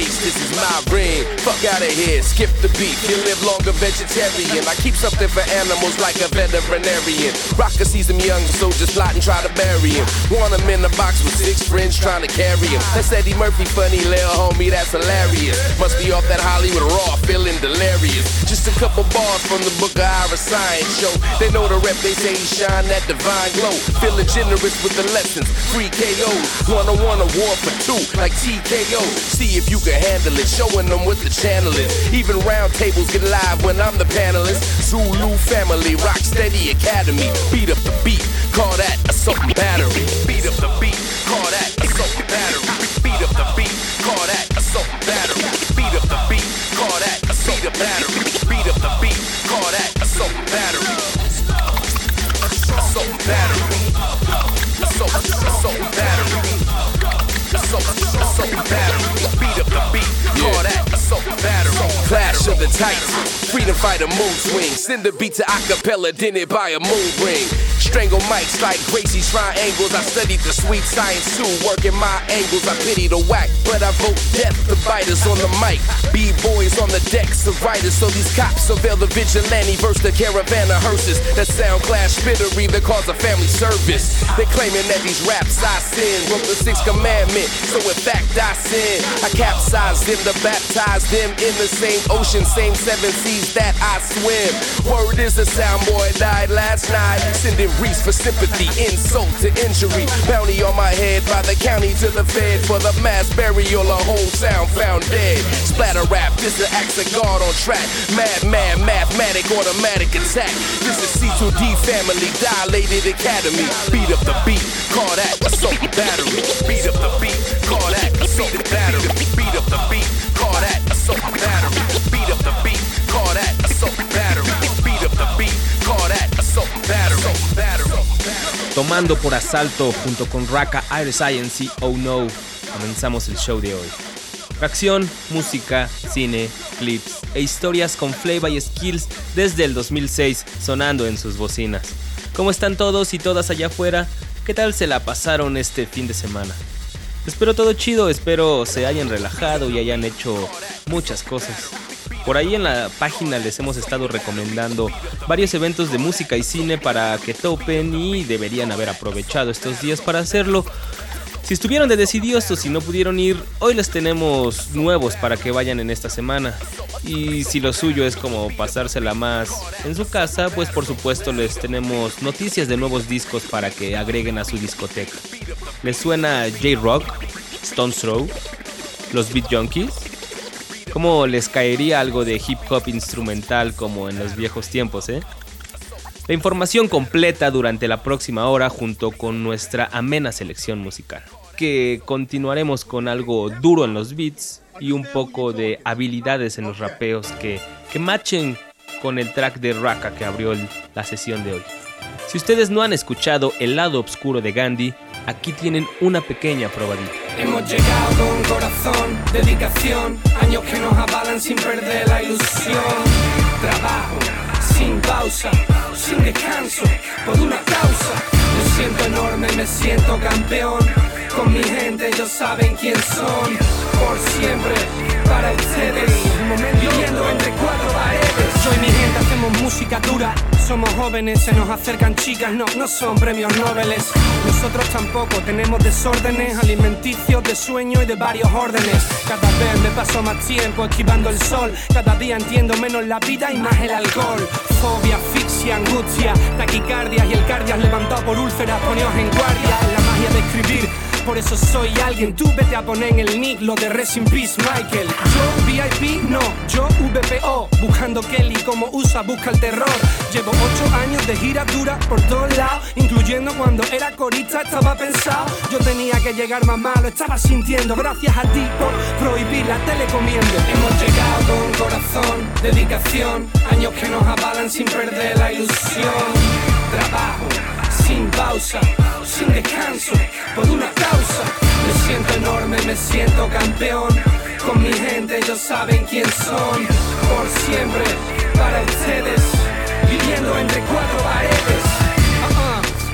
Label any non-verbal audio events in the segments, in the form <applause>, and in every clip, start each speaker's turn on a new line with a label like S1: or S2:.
S1: Face. This is my ring. Fuck out of here, skip the beat. Vegetarian. I keep something for animals like a veterinarian. Rocker sees them young soldiers plot and try to bury him. Want him in the box with six friends trying to carry him. That's Eddie Murphy funny, little homie, that's hilarious. Must be off that Hollywood raw, feeling delirious. Just a couple bars from the book of Ira Science show. They know the rep, they say he shine that divine glow. Feeling generous with the lessons, free KOs. One on one a war for two, like TKO. See if you can handle it, showing them what the channel is. Even round tables get live when I'm the panelist. Zulu family, rock steady academy. Beat up the beat, call that assault battery. Beat up the beat, call that assault battery. Beat up the beat, call that assault battery. Beat up the beat, call that assault battery. Beat up the beat, Of the Titans, freedom fighter mood swing. Send the beat to acapella, then it by a moon ring. Strangle mics like Gracie's triangles. I studied the sweet science too, working my angles. I pity the whack, but I vote death to biters on the mic. B-boys on the decks of writers, so these cops surveil the vigilante versus the caravan of hearses. That sound clash bittery that cause a family service. They claiming that these raps I sin, wrote the sixth commandment, so in fact I sin. I capsize them to baptize them in the same ocean, same seven seas that I swim. Word is a sound boy died last night, sending Reese for sympathy, insult to injury. Bounty on my head by the county to the fed for the mass burial. A whole sound found dead. Splatter rap, this is acts of God on track. Mad, mad, mathematic, automatic attack. This is C2D family, dilated academy. Beat up the beat, call that assault battery. Beat up the beat, call that assault battery. Beat up the beat, call that assault battery.
S2: Tomando por asalto junto con Raka Air Science y Oh No, comenzamos el show de hoy. Fracción, música, cine, clips e historias con flavor y skills desde el 2006 sonando en sus bocinas. ¿Cómo están todos y todas allá afuera? ¿Qué tal se la pasaron este fin de semana? Espero todo chido, espero se hayan relajado y hayan hecho muchas cosas. Por ahí en la página les hemos estado recomendando varios eventos de música y cine para que topen y deberían haber aprovechado estos días para hacerlo. Si estuvieron de decididos o si no pudieron ir, hoy les tenemos nuevos para que vayan en esta semana. Y si lo suyo es como pasársela más en su casa, pues por supuesto les tenemos noticias de nuevos discos para que agreguen a su discoteca. ¿Les suena J-Rock, Stone Throw, los Beat Junkies? ¿Cómo les caería algo de hip hop instrumental como en los viejos tiempos, eh? La información completa durante la próxima hora junto con nuestra amena selección musical. Que continuaremos con algo duro en los beats y un poco de habilidades en los rapeos que, que con el track de Raka que abrió la sesión de hoy. Si ustedes no han escuchado El lado oscuro de Gandhi, aquí tienen una pequeña probadita.
S3: Hemos llegado con corazón, dedicación, años que nos avalan sin perder la ilusión. Trabajo, sin pausa, sin descanso, por una causa. Me siento enorme, me siento campeón. Con mi gente ellos saben quién son. Por siempre, para ustedes. Viviendo entre cuatro paredes. Soy mi gente, hacemos música dura. Somos jóvenes, se nos acercan chicas, no, no son premios nobeles. Nosotros tampoco tenemos desórdenes alimenticios de sueño y de varios órdenes. Cada vez me paso más tiempo esquivando el sol. Cada día entiendo menos la vida y más el alcohol. Fobia, asfixia, angustia, taquicardia y el cardias levantado por úlceras, poneos en guardia. La magia de escribir por eso soy alguien. Tú vete a poner en el nick lo de Rest in Peace Michael. Yo VIP, no, yo VPO. Buscando Kelly como usa, busca el terror. Llevo ocho años de gira dura por todos lados, incluyendo cuando era corista, estaba pensado. Yo tenía que llegar más malo, estaba sintiendo. Gracias a ti por prohibir la telecomiendo. Hemos llegado con corazón, dedicación, años que nos avalan sin perder la ilusión. Trabajo sin pausa, sin descanso, por una causa. Me siento enorme, me siento campeón. Con mi gente ellos saben quién son. Por siempre, para ustedes, viviendo entre cuatro paredes.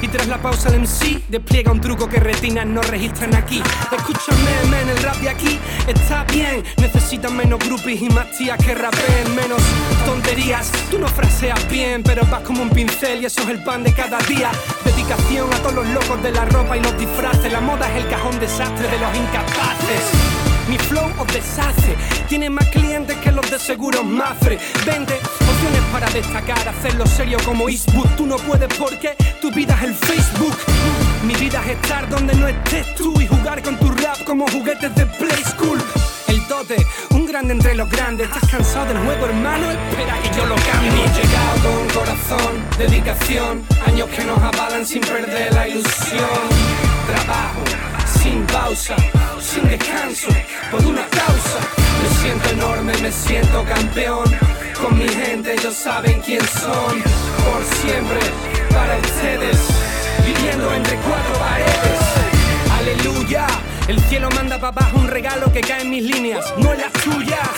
S3: Y tras la pausa el MC despliega un truco que retinas no registran aquí. Escúchame, men, el rap de aquí está bien. Necesitan menos groupies y más tías que rapeen, menos tonterías. Tú no fraseas bien, pero vas como un pincel y eso es el pan de cada día. Dedicación a todos los locos de la ropa y los disfraces. La moda es el cajón desastre de los incapaces. Mi flow os deshace, tiene más clientes que los de seguros Mafre. Vende opciones para destacar, hacerlo serio como Eastwood. Tú no puedes porque tu vida es el Facebook. Mi vida es estar donde no estés tú y jugar con tu rap como juguetes de Play School. El dote, un grande entre los grandes. ¿Estás cansado del juego, hermano? Espera que yo lo cambie. Hemos llegado con corazón, dedicación, años que nos avalan sin perder la ilusión. Trabajo sin pausa, sin descanso, por una causa. Me siento enorme, me siento campeón. Con mi gente ellos saben quién son. Por siempre, para ustedes, viviendo entre cuatro paredes. Aleluya, el cielo manda para abajo un regalo que cae en mis líneas, no en las tuyas.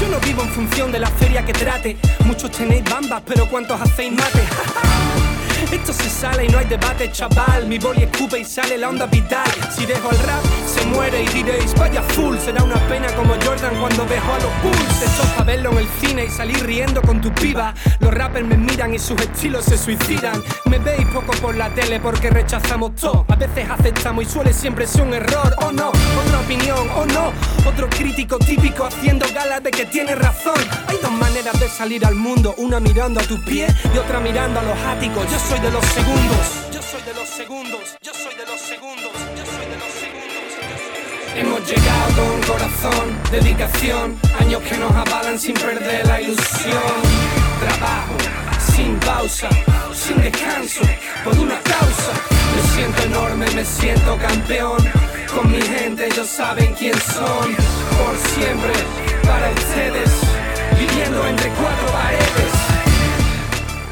S3: Yo no vivo en función de la feria que trate. Muchos tenéis bambas, pero ¿cuántos hacéis mate? <laughs> Esto se sale y no hay debate, chaval. Mi boli escupe y sale la onda vital. Si dejo el rap, se muere y diréis, vaya full. Será una pena como Jordan cuando dejo a los Bulls. Esto es verlo en el cine y salir riendo con tu piba. Los rappers me miran y sus estilos se suicidan. Me veis poco por la tele porque rechazamos todo. A veces aceptamos y suele siempre ser un error. O no, otra opinión, o no. Otro crítico típico haciendo gala de que tiene razón. Hay dos maneras de salir al mundo: una mirando a tus pies y otra mirando a los áticos. Yo de los segundos. Yo soy de los segundos. Yo soy de los segundos. Yo soy de los segundos. Hemos llegado con corazón, dedicación, años que nos avalan sin perder la ilusión. Trabajo sin pausa, sin descanso, por una causa. Me siento enorme, me siento campeón. Con mi gente ellos saben quién son. Por siempre, para ustedes, viviendo entre cuatro paredes.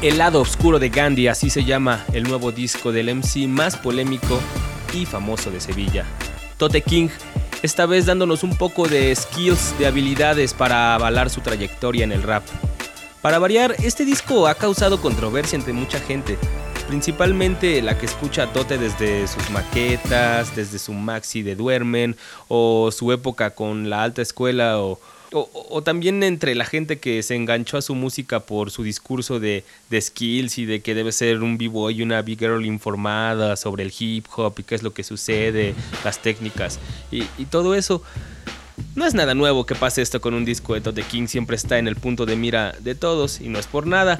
S2: El lado oscuro de Gandhi, así se llama el nuevo disco del MC más polémico y famoso de Sevilla. Tote King, esta vez dándonos un poco de skills, de habilidades para avalar su trayectoria en el rap. Para variar, este disco ha causado controversia entre mucha gente, principalmente la que escucha a Tote desde sus maquetas, desde su maxi de Duermen, o su época con la alta escuela, o, o, también entre la gente que se enganchó a su música por su discurso de, skills y de que debe ser un b-boy y una big girl informada sobre el hip hop y qué es lo que sucede, las técnicas y, y todo eso. No es nada nuevo que pase esto con un disco de Tote King, siempre está en el punto de mira de todos y no es por nada.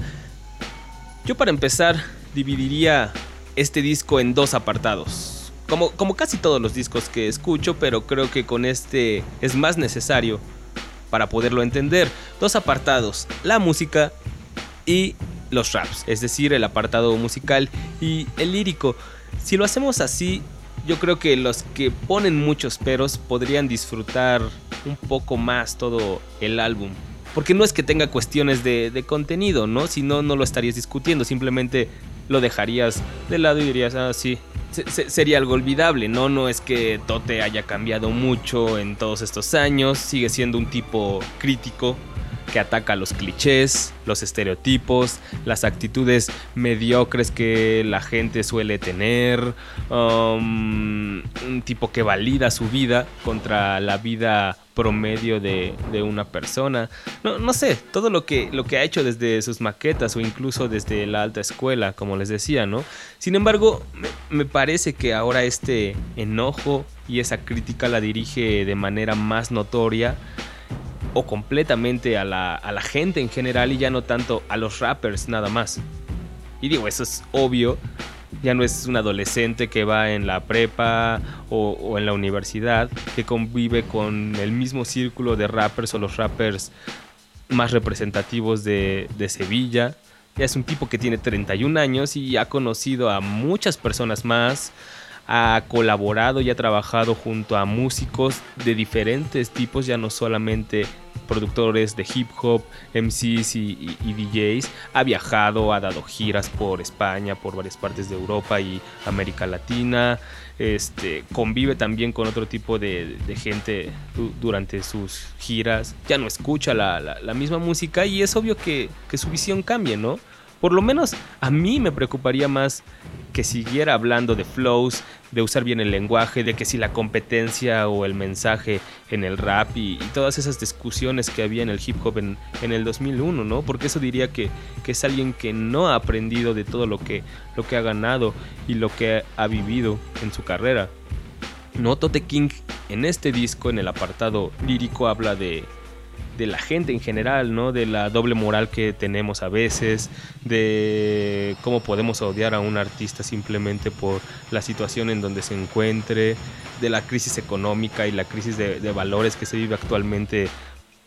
S2: Yo para empezar dividiría este disco en dos apartados. Como, como casi todos los discos que escucho, pero creo que con este es más necesario para poderlo entender. Dos apartados, la música y los raps, es decir, el apartado musical y el lírico. Si lo hacemos así, yo creo que los que ponen muchos peros podrían disfrutar un poco más todo el álbum. Porque no es que tenga cuestiones de, contenido, ¿no? Si no, no lo estarías discutiendo, simplemente lo dejarías de lado y dirías, ah, sí, se- se- sería algo olvidable, ¿no? No es que Tote haya cambiado mucho en todos estos años, sigue siendo un tipo crítico que ataca los clichés, los estereotipos, las actitudes mediocres que la gente suele tener, um, un tipo que valida su vida contra la vida promedio de, una persona. No, sé, todo lo que, lo que ha hecho desde sus maquetas o incluso desde la alta escuela, como les decía, ¿no? Sin embargo, me parece que ahora este enojo y esa crítica la dirige de manera más notoria o completamente a la, a la gente en general y ya no tanto a los rappers nada más. Y digo, eso es obvio Ya no es un adolescente que va en la prepa o, en la universidad, que convive con el mismo círculo de rappers o los rappers más representativos de, de Sevilla. Ya es un tipo que tiene 31 años y ha conocido a muchas personas más, ha colaborado y ha trabajado junto a músicos de diferentes tipos, ya no solamente productores de hip hop, MCs y, DJs. Ha viajado, ha dado giras por España, por varias partes de Europa y América Latina. Este, convive también con otro tipo de, gente durante sus giras. Ya no escucha la, misma música y es obvio que, que su visión cambie, ¿no? Por lo menos a mí me preocuparía más que siguiera hablando de flows, de usar bien el lenguaje, de que si la competencia o el mensaje en el rap y, todas esas discusiones que había en el hip hop en, el 2001, ¿no? Porque eso diría que, es alguien que no ha aprendido de todo lo que, lo que ha ganado y lo que ha vivido en su carrera. No, Tote King en este disco, en el apartado lírico, habla de, de la gente en general, ¿no? De la doble moral que tenemos a veces, de cómo podemos odiar a un artista simplemente por la situación en donde se encuentre, de la crisis económica y la crisis de, valores que se vive actualmente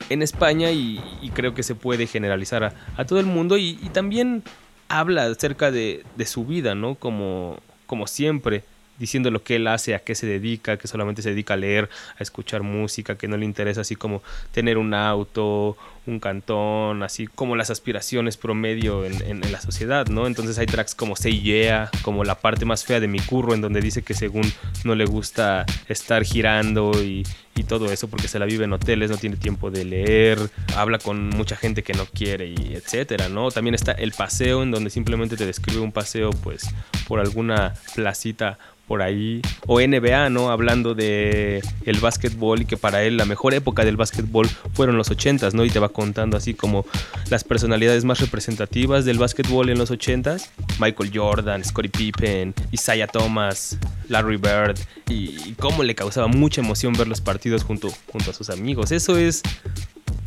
S2: en España y, creo que se puede generalizar a, todo el mundo y, también habla acerca de, de su vida, ¿no? Como, como siempre diciendo lo que él hace, a qué se dedica, que solamente se dedica a leer, a escuchar música, que no le interesa así como tener un auto, un cantón, así como las aspiraciones promedio en, la sociedad, ¿no? Entonces hay tracks como Say Yeah, como la parte más fea de mi curro, en donde dice que según no le gusta estar girando y, todo eso porque se la vive en hoteles, no tiene tiempo de leer, habla con mucha gente que no quiere y etcétera, ¿no? También está el paseo en donde simplemente te describe un paseo pues por alguna placita por ahí o NBA, ¿no? Hablando de el básquetbol y que para él la mejor época del básquetbol fueron los 80s, ¿no? Y te va contando así como las personalidades más representativas del básquetbol en los 80s, Michael Jordan, Scottie Pippen, Isaiah Thomas, Larry Bird y, cómo le causaba mucha emoción ver los partidos junto, junto a sus amigos. Eso es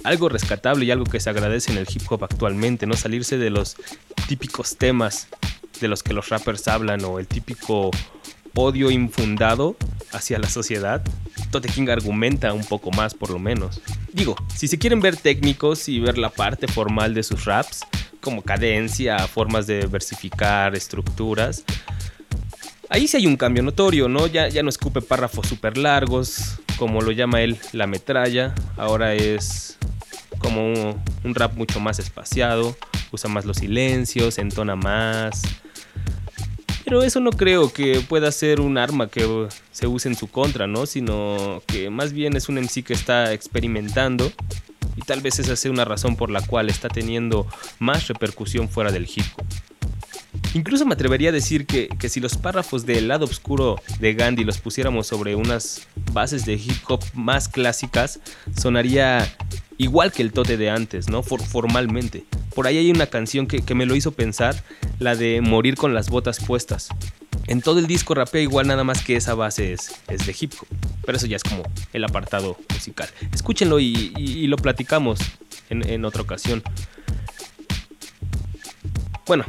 S2: algo rescatable y algo que se agradece en el hip hop actualmente, no salirse de los típicos temas de los que los rappers hablan o el típico odio infundado hacia la sociedad, Tote King argumenta un poco más por lo menos. Digo, si se quieren ver técnicos y ver la parte formal de sus raps, como cadencia, formas de versificar, estructuras, ahí sí hay un cambio notorio, ¿no? Ya, ya no escupe párrafos súper largos, como lo llama él la metralla, ahora es como un, un rap mucho más espaciado, usa más los silencios, entona más pero eso no creo que pueda ser un arma que se use en su contra, ¿no? Sino que más bien es un MC que está experimentando y tal vez esa sea una razón por la cual está teniendo más repercusión fuera del hip hop. Incluso me atrevería a decir que, que, si los párrafos del lado oscuro de Gandhi los pusiéramos sobre unas bases de hip hop más clásicas, sonaría igual que el tote de antes, ¿no? formalmente. Por ahí hay una canción que, me lo hizo pensar, la de Morir con las botas puestas. En todo el disco rapea igual nada más que esa base es, es de hip hop. Pero eso ya es como el apartado musical. Escúchenlo y, lo platicamos en, en, otra ocasión. Bueno,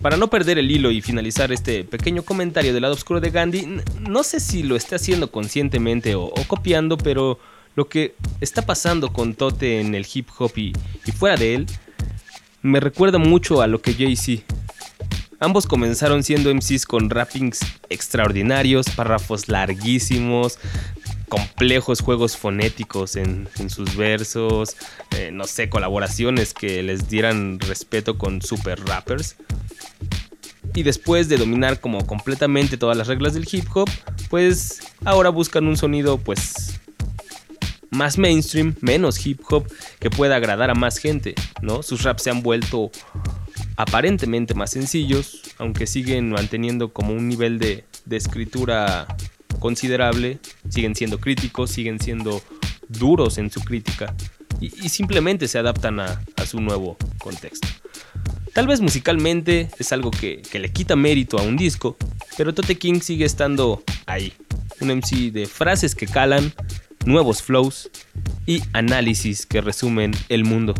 S2: para no perder el hilo y finalizar este pequeño comentario del lado oscuro de Gandhi, no sé si lo esté haciendo conscientemente o, copiando, pero lo que está pasando con Tote en el hip hop y, fuera de él me recuerda mucho a lo que Jay-Z. Ambos comenzaron siendo MCs con rappings extraordinarios, párrafos larguísimos, complejos juegos fonéticos en, sus versos, eh, no sé, colaboraciones que les dieran respeto con super rappers. Y después de dominar como completamente todas las reglas del hip hop, pues ahora buscan un sonido pues más mainstream, menos hip hop, que pueda agradar a más gente, ¿no? Sus raps se han vuelto aparentemente más sencillos, aunque siguen manteniendo como un nivel de, escritura considerable, siguen siendo críticos, siguen siendo duros en su crítica y, simplemente se adaptan a, su nuevo contexto. Tal vez musicalmente es algo que, que, le quita mérito a un disco, pero Tote King sigue estando ahí. Un MC de frases que calan, nuevos flows y análisis que resumen el mundo.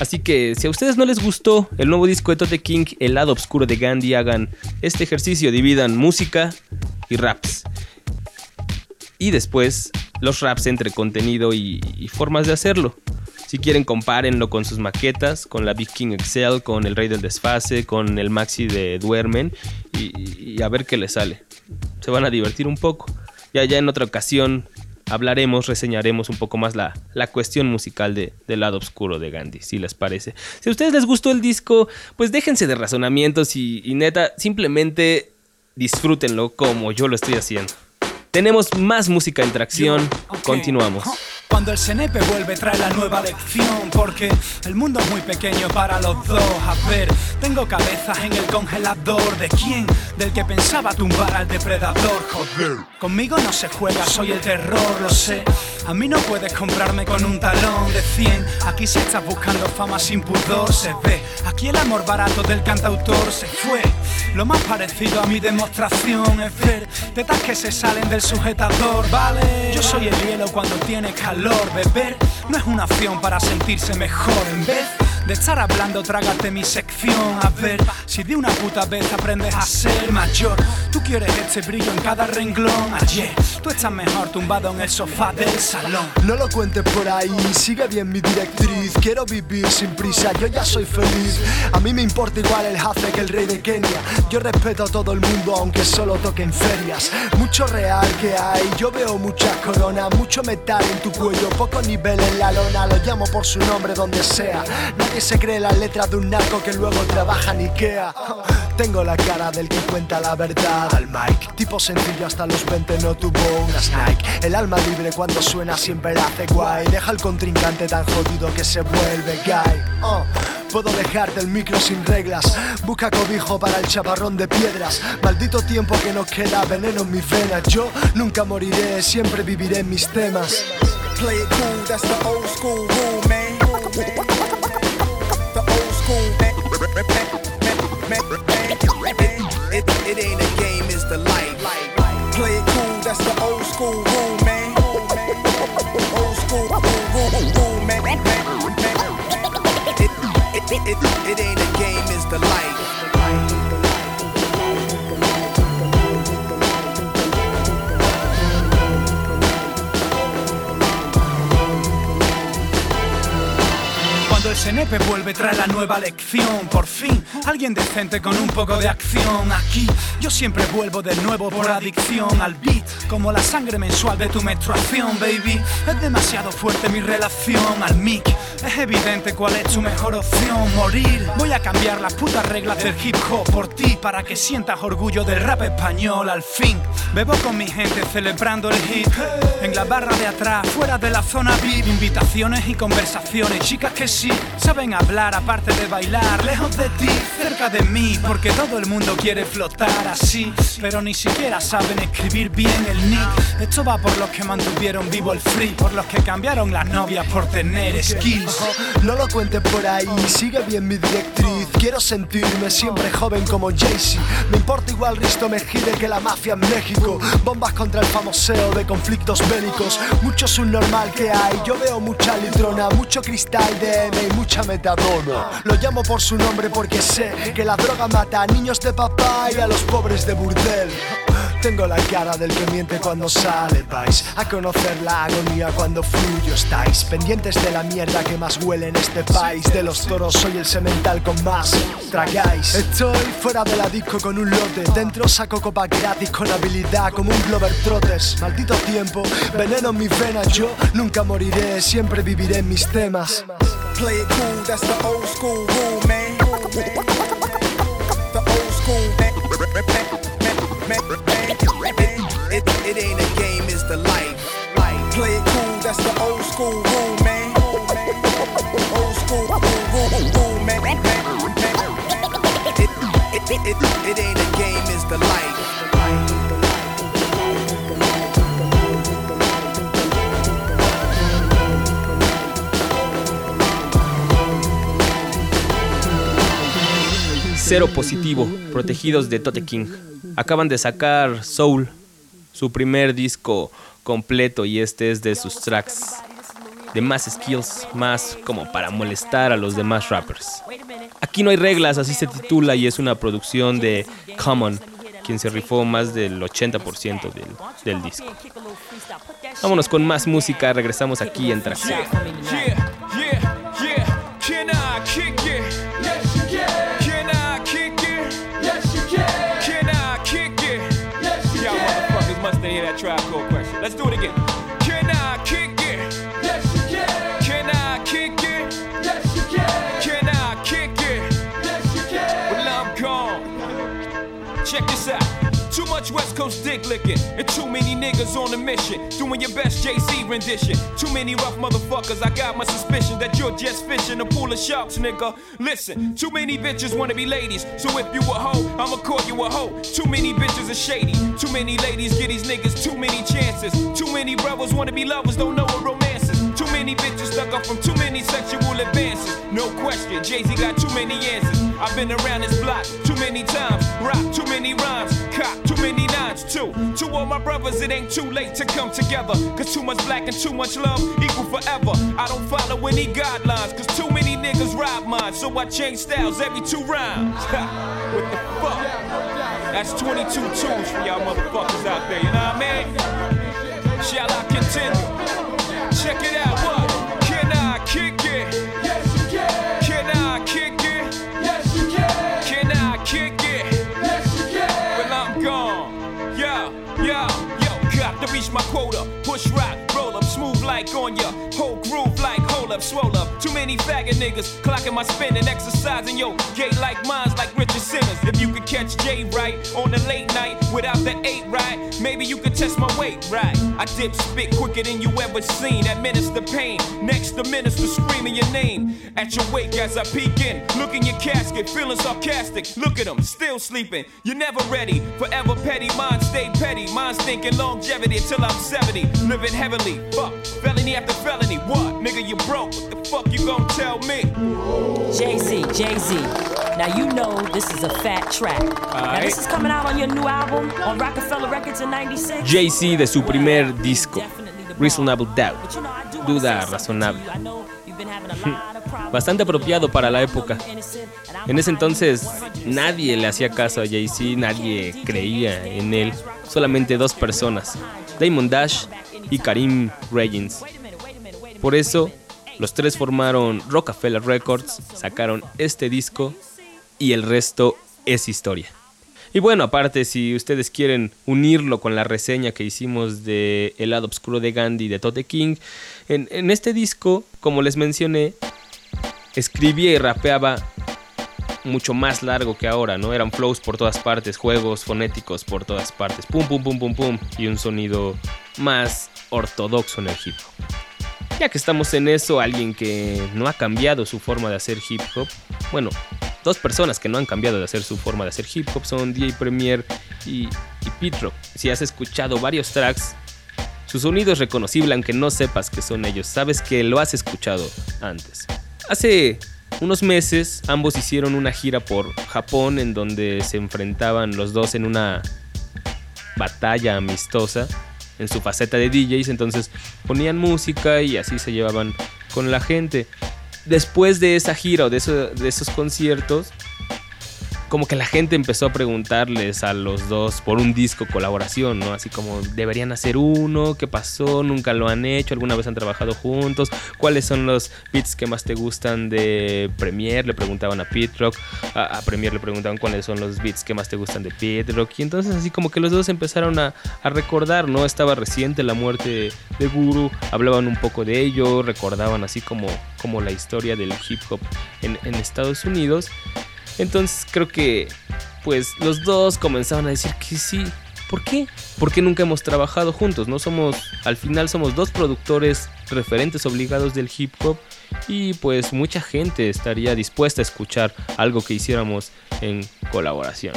S2: Así que si a ustedes no les gustó el nuevo disco de Tote King, El lado oscuro de Gandhi, hagan este ejercicio, dividan música y raps. Y después los raps entre contenido y, formas de hacerlo. Si quieren, compárenlo con sus maquetas, con la Big King Excel, con el Rey del Desfase, con el Maxi de Duermen y, y a ver qué les sale. Se van a divertir un poco. Ya, ya en otra ocasión hablaremos, reseñaremos un poco más la, la cuestión musical de, del lado oscuro de Gandhi, si les parece. Si a ustedes les gustó el disco, pues déjense de razonamientos y, y neta, simplemente disfrútenlo como yo lo estoy haciendo. Tenemos más música en tracción, continuamos.
S4: Cuando el CNP vuelve trae la nueva lección Porque el mundo es muy pequeño para los dos. A ver, tengo cabezas en el congelador. ¿De quién? Del que pensaba tumbar al depredador. Joder, conmigo no se juega, soy el terror, lo sé. A mí no puedes comprarme con un talón de 100 Aquí si estás buscando fama sin pudor se ve. Aquí el amor barato del cantautor se fue. Lo más parecido a mi demostración es ver Tetas que se salen del sujetador, ¿vale? Yo soy el hielo cuando tiene calor Beber no es una opción para sentirse mejor En vez de estar hablando, trágate mi sección A ver si de una puta vez aprendes a ser mayor Tú quieres este brillo en cada renglón Ayer, tú estás mejor tumbado en el sofá del salón
S5: No lo cuentes por ahí, sigue bien mi directriz. Quiero vivir sin prisa, yo ya soy feliz. A mí me importa igual el jefe que el rey de Kenia. Yo respeto a todo el mundo, aunque solo toque en ferias. Mucho real que hay, yo veo muchas coronas, mucho metal en tu cuello, poco nivel en la lona. Lo llamo por su nombre donde sea. Nadie se cree las letras de un narco que luego trabaja en Ikea. Tengo la cara del que cuenta la verdad al Mike. Tipo sencillo hasta los 20 no tuvo unas Nike. El alma libre cuando suena siempre la hace guay. Deja al contrincante tan jodido que se vuelve gay. Oh, Puedo dejarte el micro sin reglas. Busca cobijo para el chaparrón de piedras. Maldito tiempo que nos queda, veneno en mis venas. Yo nunca moriré, siempre viviré en mis temas.
S6: Play it cool, that's the old school rule, man. Man. It, it ain't a game, it's the life. Play it cool, that's the old school rule, man. Old school rule, rule, rule, man. it, it, it, it ain't
S4: CNP vuelve trae la nueva lección. Por fin, alguien decente con un poco de acción. Aquí yo siempre vuelvo de nuevo por adicción al beat Como la sangre mensual de tu menstruación, baby. Es demasiado fuerte mi relación al mic. Es evidente cuál es tu mejor opción. Morir Voy a cambiar las putas reglas del hip hop por ti Para que sientas orgullo del rap español al fin. Bebo con mi gente celebrando el hit. En la barra de atrás, fuera de la zona VIP Invitaciones y conversaciones, chicas que sí Saben hablar aparte de bailar Lejos de ti, cerca de mí Porque todo el mundo quiere flotar así Pero ni siquiera saben escribir bien el nick Esto va por los que mantuvieron vivo el free Por los que cambiaron las novias por tener skills
S5: No lo cuentes por ahí, sigue bien mi directriz. Quiero sentirme siempre joven como Jay-Z. Me importa igual Risto Mejide que la mafia en México. Bombas contra el famoseo de conflictos bélicos. Mucho subnormal que hay. Yo veo mucha litrona, mucho cristal de M y mucha metadona. Lo llamo por su nombre porque sé que la droga mata a niños de papá y a los pobres de burdel. Tengo la cara del que miente cuando sale, vais a conocer la agonía cuando fluyo estáis pendientes de la mierda que más huele en este país. De los toros soy el semental con más tragáis. Estoy fuera de la disco con un lote, dentro saco copa gratis con habilidad como un Glover Trotters. Maldito tiempo, veneno en mis venas, yo nunca moriré, siempre viviré en mis temas.
S6: Play it cool, that's the old school rule, man. The old school, man. It, it ain't a game, it's the life. Play it cool, that's the old school rule, man. Old school rule, rule, rule, man. it, it, it, it ain't a game, it's the life.
S2: Cero positivo, protegidos de Tote King. Acaban de sacar Soul, su primer disco completo y este es de sus tracks de más skills, más como para molestar a los demás rappers. Aquí no hay reglas, así se titula y es una producción de Common, quien se rifó más del 80% del, del disco. Vámonos con más música, regresamos aquí en Tracción.
S7: West Coast dick licking, and too many niggas on a mission. Doing your best JC rendition. Too many rough motherfuckers, I got my suspicion that you're just fishing a pool of sharks, nigga. Listen, too many bitches wanna be ladies, so if you a hoe, I'ma call you a hoe. Too many bitches are shady, too many ladies get these niggas too many chances. Too many brothers wanna be lovers, don't know what romance stuck up from too many sexual advances. No question, Jay Z got too many answers. I've been around this block too many times, rock too many rhymes, cop too many nines too. To all my brothers, it ain't too late to come together. Cause too much black and too much love equal forever. I don't follow any guidelines, cause too many niggas rob mine. So I change styles every two rhymes. what the fuck? That's 22 tunes for y'all motherfuckers out there, you know what I mean? Shall I continue? Check it out, my quota. Push rock, roll up, smooth like on ya. Whole groove like up, swole up. Too many faggot niggas clocking my spin and exercising yo. gay like minds like Richard Simmons. If you could catch Jay right on the late night without the eight right, maybe you could test my weight right. I dip spit quicker than you ever seen. Administer pain. Next, the minister screaming your name at your wake as I peek in. Look in your casket, feeling sarcastic. Look at them, still sleeping. You're never ready. Forever petty, mine stay petty. Mine's thinking longevity till I'm 70. Living heavily. Fuck, felony after felony. What? Nigga, you broke. What the fuck you gon' tell me?
S8: Jay Z, Jay Z. Now you know this is a fat track. Now this is coming out on your new album on Rockefeller Records in '96.
S2: Jay-Z de su primer disco, Reasonable Doubt. Duda razonable.
S8: problems
S2: Bastante apropiado para la época. En ese entonces
S8: 100%.
S2: nadie le hacía caso a Jay-Z, nadie creía en él. Solamente dos personas, Damon Dash y Karim Reigns. Por eso, los tres formaron Rockefeller Records, sacaron este disco y el resto es historia. Y bueno, aparte, si ustedes quieren unirlo con la reseña que hicimos de El lado oscuro de Gandhi de Tote King, en, en este disco, como les mencioné, escribía y rapeaba mucho más largo que ahora, ¿no? Eran flows por todas partes, juegos fonéticos por todas partes, pum, pum, pum, pum, pum, y un sonido más ortodoxo en el hip hop. Ya que estamos en eso, alguien que no ha cambiado su forma de hacer hip hop, bueno, dos personas que no han cambiado de hacer su forma de hacer hip hop son DJ Premier y, y Pete Rock. Si has escuchado varios tracks, su sonido es reconocible aunque no sepas que son ellos, sabes que lo has escuchado antes. Hace unos meses ambos hicieron una gira por Japón en donde se enfrentaban los dos en una batalla amistosa en su faceta de DJs, entonces ponían música y así se llevaban con la gente. Después de esa gira o de, de esos conciertos, como que la gente empezó a preguntarles a los dos por un disco colaboración, ¿no? Así como, deberían hacer uno, ¿qué pasó? ¿Nunca lo han hecho? ¿Alguna vez han trabajado juntos? ¿Cuáles son los beats que más te gustan de Premiere? Le preguntaban a Pete Rock. A, a Premiere le preguntaban cuáles son los beats que más te gustan de Pete Rock. Y entonces así como que los dos empezaron a, a recordar, ¿no? Estaba reciente la muerte de Guru, hablaban un poco de ello, recordaban así como, como la historia del hip hop en, en Estados Unidos. Entonces creo que pues los dos comenzaron a decir que sí. ¿Por qué? Porque nunca hemos trabajado juntos, no somos, al final somos dos productores referentes obligados del hip hop y pues mucha gente estaría dispuesta a escuchar algo que hiciéramos en colaboración.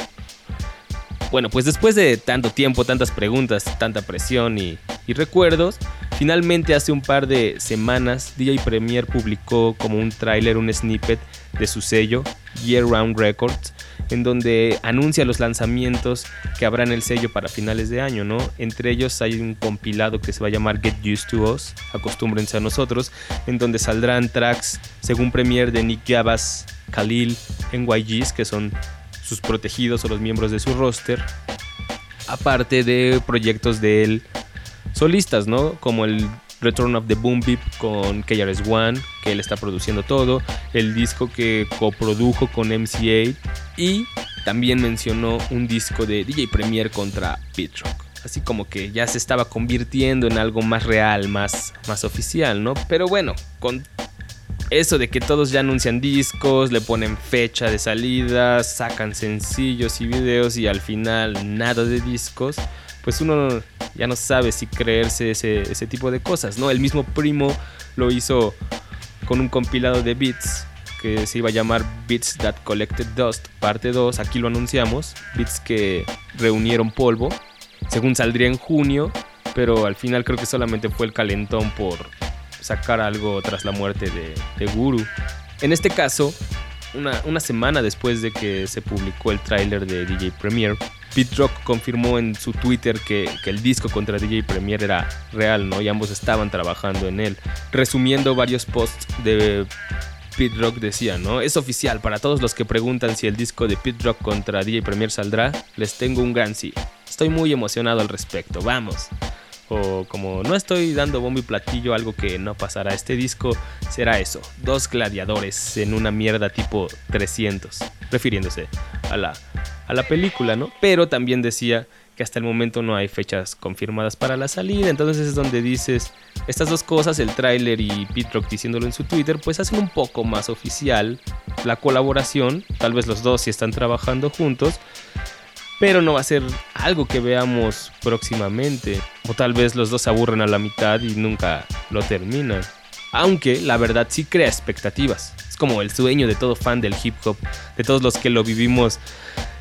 S2: Bueno, pues después de tanto tiempo, tantas preguntas, tanta presión y, y recuerdos, finalmente hace un par de semanas DJ Premier publicó como un tráiler, un snippet de su sello, Year Round Records, en donde anuncia los lanzamientos que habrá en el sello para finales de año, ¿no? Entre ellos hay un compilado que se va a llamar Get Used to Us, acostúmbrense a nosotros, en donde saldrán tracks según Premier de Nick Yabas, Khalil, NYGs, que son sus protegidos o los miembros de su roster, aparte de proyectos de él solistas, ¿no? Como el Return of the Boom Beep con KRS-One, que él está produciendo todo, el disco que coprodujo con MC8 y también mencionó un disco de DJ Premier contra Beat Rock. Así como que ya se estaba convirtiendo en algo más real, más, más oficial, ¿no? Pero bueno, con eso de que todos ya anuncian discos, le ponen fecha de salida, sacan sencillos y videos y al final nada de discos, pues uno ya no sabe si creerse ese, tipo de cosas, ¿no? El mismo primo lo hizo con un compilado de beats que se iba a llamar Beats That Collected Dust, parte 2, aquí lo anunciamos, beats que reunieron polvo, según saldría en junio, pero al final creo que solamente fue el calentón por sacar algo tras la muerte de, de Guru. En este caso, una, una, semana después de que se publicó el tráiler de DJ Premier, Pete Rock confirmó en su Twitter que, que, el disco contra DJ Premier era real, ¿no? Y ambos estaban trabajando en él. Resumiendo varios posts de Pete Rock decía, ¿no? Es oficial, para todos los que preguntan si el disco de Pete Rock contra DJ Premier saldrá, les tengo un gran sí. Estoy muy emocionado al respecto, vamos. O como no estoy dando bombo y platillo algo que no pasará este disco, será eso, dos gladiadores en una mierda tipo 300, refiriéndose a la, a la película, ¿no? Pero también decía que hasta el momento no hay fechas confirmadas para la salida, entonces es donde dices, estas dos cosas, el tráiler y Pete Rock diciéndolo en su Twitter, pues hacen un poco más oficial la colaboración, tal vez los dos si están trabajando juntos, pero no va a ser algo que veamos próximamente. O tal vez los dos se aburren a la mitad y nunca lo terminan. Aunque la verdad sí crea expectativas. Es como el sueño de todo fan del hip hop, de todos los que lo vivimos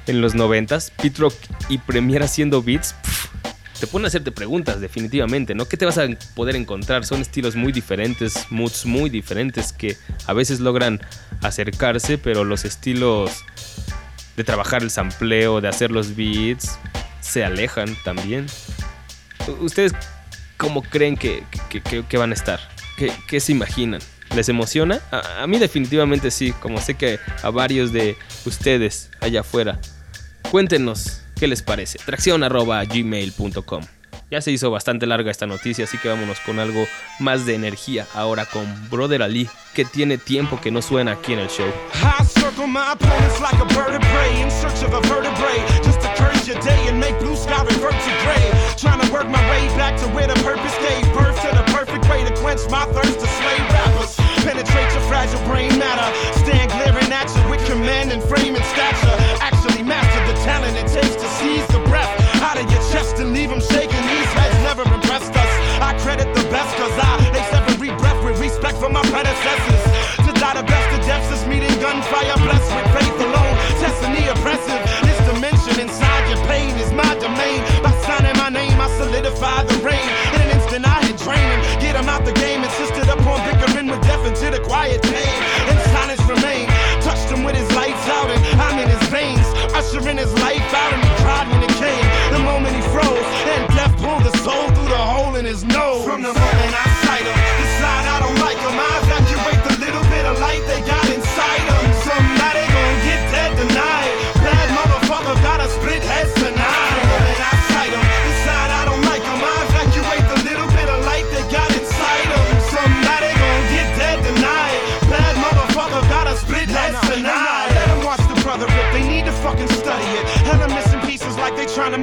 S2: en los noventas. Pete Rock y Premier haciendo beats. Te pone a hacerte preguntas definitivamente, ¿no? ¿Qué te vas a poder encontrar? Son estilos muy diferentes, moods muy diferentes que a veces logran acercarse, pero los estilos de trabajar el sampleo, de hacer los beats, se alejan también. ¿Ustedes cómo creen que, que, van a estar? ¿Qué, se imaginan? ¿Les emociona? A, mí definitivamente sí, como sé que a varios de ustedes allá afuera. Cuéntenos qué les parece. Tracción gmail.com. Ya se hizo bastante larga esta noticia, así que vámonos con algo más de energía ahora con Brother Ali, que tiene tiempo que no suena aquí en el show.
S9: Prey in search of a vertebrae. Just to curse your day and make blue sky revert to gray. Trying to work my way back to where the purpose gave birth to the perfect way to quench my thirst to slay rappers. Penetrate your fragile brain matter. Stand glaring at you with command and frame and stature. Actually master the talent it takes to seize the breath out of your chest and leave them shaking. These heads never impressed us. I credit the best cause I ace every breath with respect for my predecessors. To die the best of deaths is meeting gunfire blessed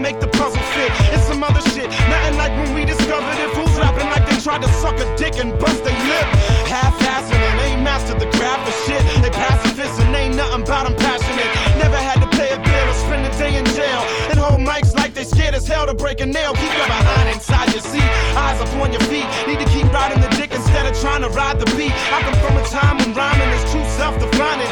S9: make the puzzle fit. It's some other shit. Nothing like when we discovered it. Fools rapping like they tried to suck a dick and bust their lip. Half-assing and ain't mastered the craft of shit. They pacifists and ain't nothing about them passionate. Never had to pay a bill or spend a day in jail. And hold mics like they scared as hell to break a nail. Keep your behind inside your seat. Eyes up on your feet. Need to keep riding the dick instead of trying to ride the beat. I come from a time when rhyming is true self-defining.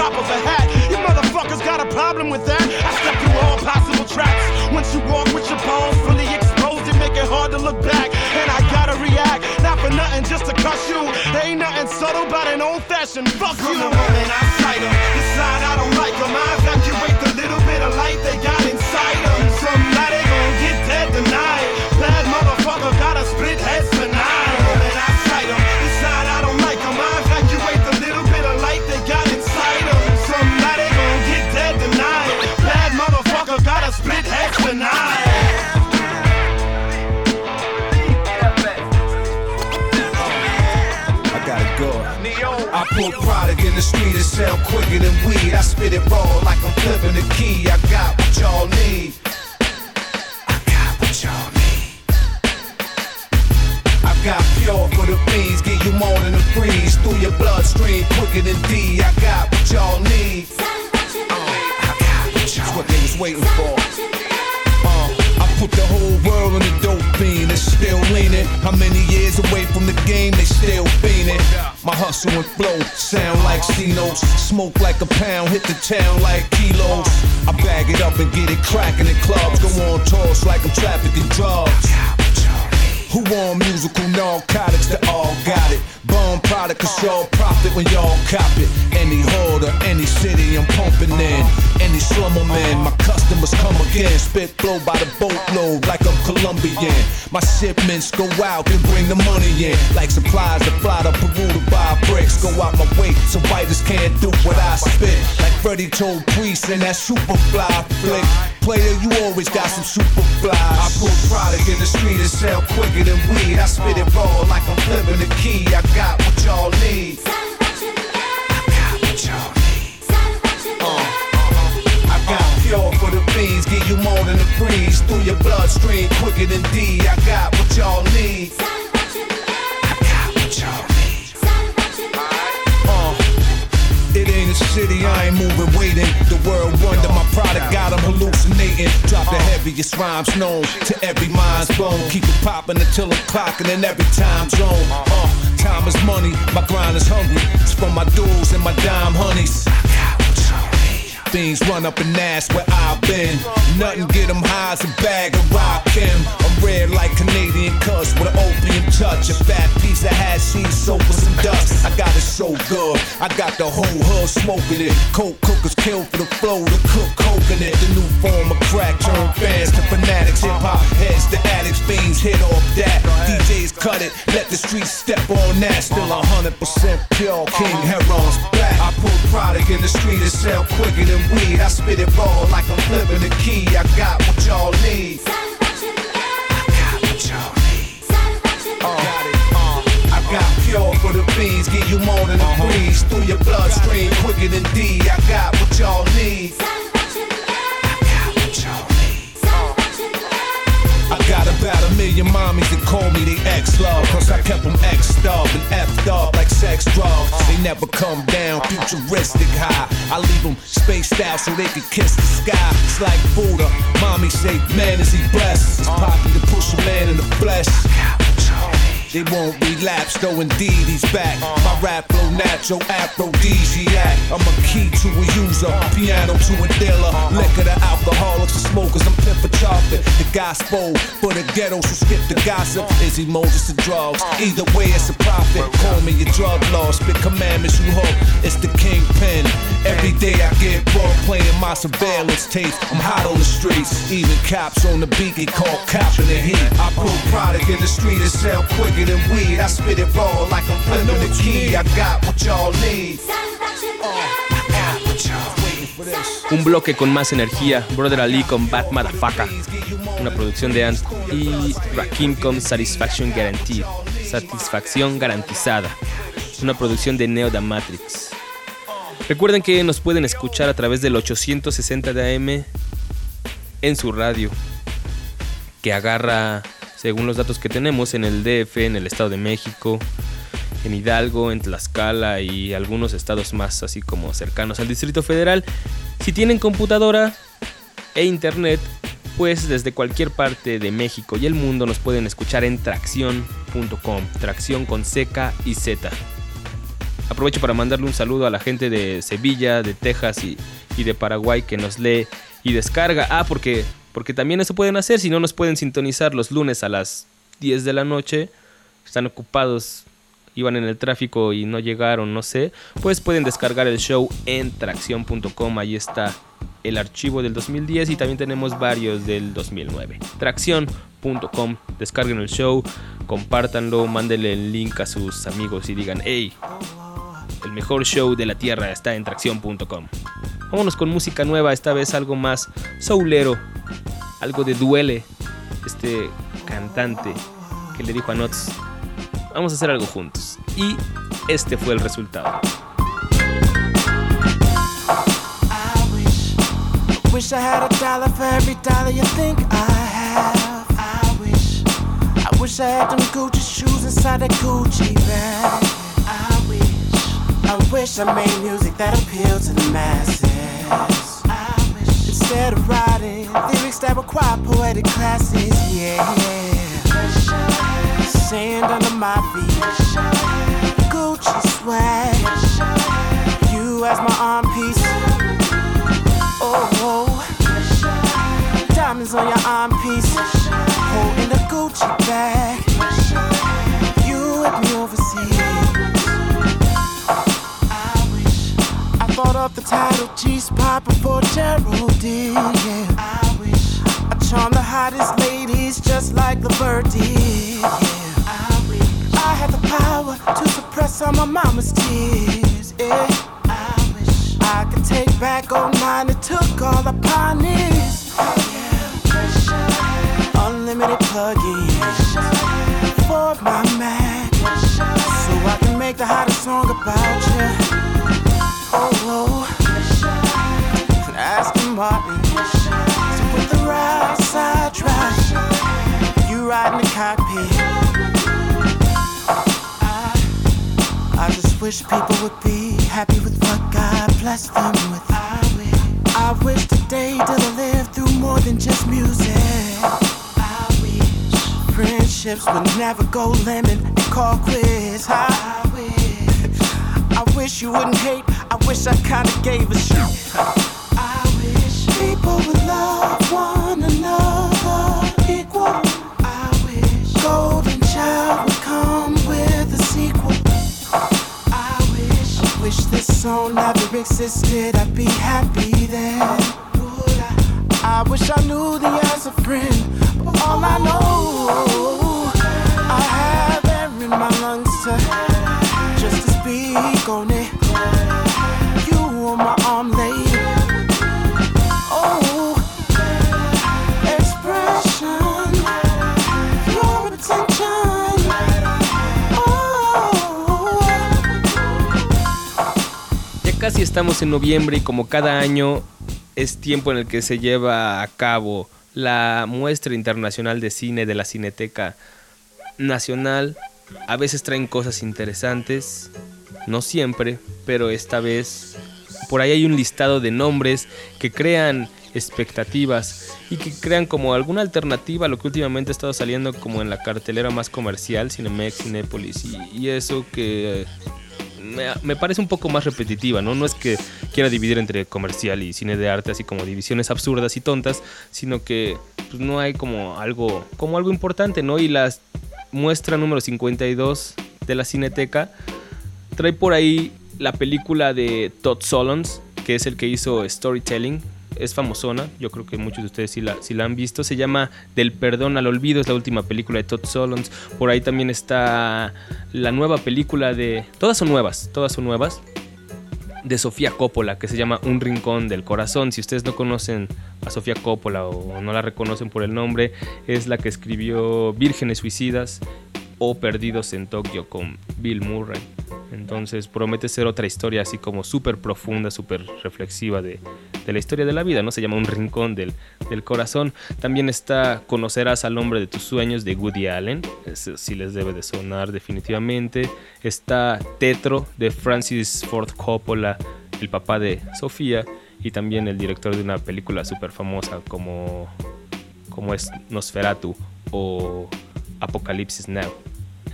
S9: Drop of a hat. You motherfuckers got a problem with that? I step through all possible traps. Once you walk with your balls fully exposed, it make it hard to look back. And I gotta react, not for nothing, just to cuss you. There ain't nothing subtle about an old fashioned fuck you. From the moment I sight 'em, decide I don't like 'em. I evacuate the little bit of light they got
S10: Smoke like a pound, hit the town like kilos. I bag it up and get it cracking in clubs. Go on tours like I'm trafficking drugs. Who want musical narcotics? They all got it. Bone product, cause y'all profit when y'all cop it. Any hood or any city I'm pumping in. Any slumber man, my customers come again. Spit flow by My shipments go out and bring the money in. Like supplies that fly to Peru to buy bricks. Go out my way so writers can't do what I spit. Like Freddie told Priest in that Superfly flick. Player, you always got some super flies. I put product in the street and sell quicker than weed. I spit it raw like I'm flipping the key. I got what y'all need. Give you more than a breeze through your bloodstream quicker than D. I got what y'all need. I got what y'all need. Uh, it ain't a city, I ain't moving, waiting. The world wonder, my product got 'em hallucinating. Drop the heaviest rhymes known to every mind's bone. Keep it popping until I'm clocking in every time zone. Uh, time is money, my grind is hungry. It's for my dudes and my dime honeys. Things run up and ask where I've been. Nothing get them high as a bag of rockin'. I'm red like Canadian cuss with an opium touch. A fat piece of hashish soaked with some dust. I got it so good. I got the whole hood smoking it. Coke cookers kill for the flow to cook coconut. The new form of crack turn fans to fanatics. Hip hop heads to addicts. Fiends hit off that. DJs cut it. Let the streets step on that. Still 100% pure. King Heron's back. I pull product in the street and sell quicker than weed. I spit it raw like I'm flipping the key. I got what y'all need. I got what y'all need. Uh, I got pure for the beans, give you more than a breeze through your bloodstream quicker than D. I got what y'all need. About a million mommies that call me they ex-love Cause I kept them X'd up and F'd up like sex drugs. They never come down, futuristic high. I leave them spaced out so they can kiss the sky. It's like Buddha, mommy say, man is he blessed? It's poppy to push a man in the flesh they won't relapse, though indeed he's back. My rap flow natural, aphrodisiac. I'm a key to a user, piano to a dealer. Liquor to alcoholics and smokers, I'm pimp for chocolate. The gospel for the ghetto, so skip the gossip. Is he Moses to drugs? Either way, it's a profit. Call me a drug law, spit commandments, you hope. It's the kingpin. Every day I get bored playing my surveillance tape. I'm hot on the streets, even cops on the beat get caught copping the heat. I put product in the street and sell quicker than weed. I spit it raw like I'm flipping the key. I got what y'all need. I got what y'all waiting for this.
S2: Un bloque con más energía, Brother Ali con Bad Motherfucker, una producción de Ant y Rakim con Satisfaction Guaranteed, Satisfacción Garantizada, una producción de Neo da Matrix. Recuerden que nos pueden escuchar a través del 860 de AM en su radio, que agarra según los datos que tenemos en el DF, en el Estado de México, en Hidalgo, en Tlaxcala y algunos estados más así como cercanos al Distrito Federal. Si tienen computadora e internet, pues desde cualquier parte de México y el mundo nos pueden escuchar en tracción.com, tracción con seca y Z. Aprovecho para mandarle un saludo a la gente de Sevilla, de Texas y, y de Paraguay que nos lee y descarga. Ah, porque, porque también eso pueden hacer, si no nos pueden sintonizar los lunes a las 10 de la noche, están ocupados, iban en el tráfico y no llegaron, no sé, pues pueden descargar el show en tracción.com, ahí está el archivo del 2010 y también tenemos varios del 2009. Tracción.com, descarguen el show, compártanlo, mándenle el link a sus amigos y digan, hey, el mejor show de la tierra está en tracción.com. Vámonos con música nueva, esta vez algo más soulero, algo de duele. Este cantante que le dijo a Nots, vamos a hacer algo juntos. Y este fue el resultado.
S11: Wish I had a dollar for every dollar you think I have. I wish, I wish I had them Gucci shoes inside that Gucci bag. I wish, I made music that appealed to the masses. I wish, instead of writing lyrics that require poetic classes, yeah. Sand under my feet, Gucci swag. You as my arm piece. Oh, diamonds on your arm piece, title G Spot before Geraldine. Yeah. I wish I charm the hottest ladies just like the bird did. Yeah. I wish I had the power to suppress all my mama's tears. Yeah. I wish I could take back 09 it took all the pioneers. Unlimited plugins for my Mac, so I can make the hottest song about you. I, I just wish people would be happy with what God blessed them with. I wish, I wish today that I through more than just music. I wish friendships would never go lemon and call quits. I wish, I wish you wouldn't hate. I wish I kinda gave a shit. Song never existed. I'd be happy then. I? Wish I knew the answer, friend, but all I know, I have air in my lungs to just to speak on it.
S2: Estamos en noviembre y como cada año es tiempo en el que se lleva a cabo la muestra internacional de cine de la Cineteca Nacional. A veces traen cosas interesantes, no siempre, pero esta vez por ahí hay un listado de nombres que crean expectativas y que crean como alguna alternativa a lo que últimamente ha estado saliendo como en la cartelera más comercial, Cinemex, Cinépolis y, y eso que me, parece un poco más repetitiva, ¿no? No es que quiera dividir entre comercial y cine de arte así como divisiones absurdas y tontas, sino que pues, no hay como algo, como algo importante, ¿no? Y la muestra número 52 de la Cineteca trae por ahí la película de Todd Solondz, que es el que hizo Storytelling. Es famosona, yo creo que muchos de ustedes sí la, la han visto. Se llama Del perdón al olvido, es la última película de Todd Solondz. Por ahí también está la nueva película de... Todas son nuevas, todas son nuevas. De Sofía Coppola, que se llama Un Rincón del Corazón. Si ustedes no conocen a Sofía Coppola o no la reconocen por el nombre, es la que escribió Vírgenes Suicidas o Perdidos en Tokio con Bill Murray. Entonces promete ser otra historia así como súper profunda, súper reflexiva de, de, la historia de la vida, ¿no? Se llama Un Rincón del, del, Corazón. También está Conocerás al hombre de tus sueños de Woody Allen, Ese sí les debe de sonar definitivamente. Está Tetro de Francis Ford Coppola, el papá de Sofía, y también el director de una película súper famosa como, como es Nosferatu o Apocalipsis Now.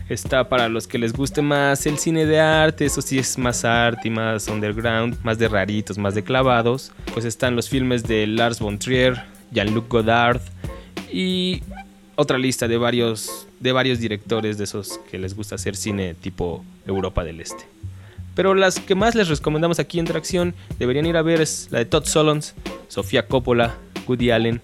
S2: Está para los que les guste más el cine de arte, eso sí es más arte y más underground, más de raritos, más de clavados. Pues están los filmes de Lars von Trier, Jean-Luc Godard y otra lista de varios, de varios directores de esos que les gusta hacer cine tipo Europa del Este. Pero las que más les recomendamos aquí en Tracción deberían ir a ver es la de Todd Solondz, Sofía Coppola, Woody Allen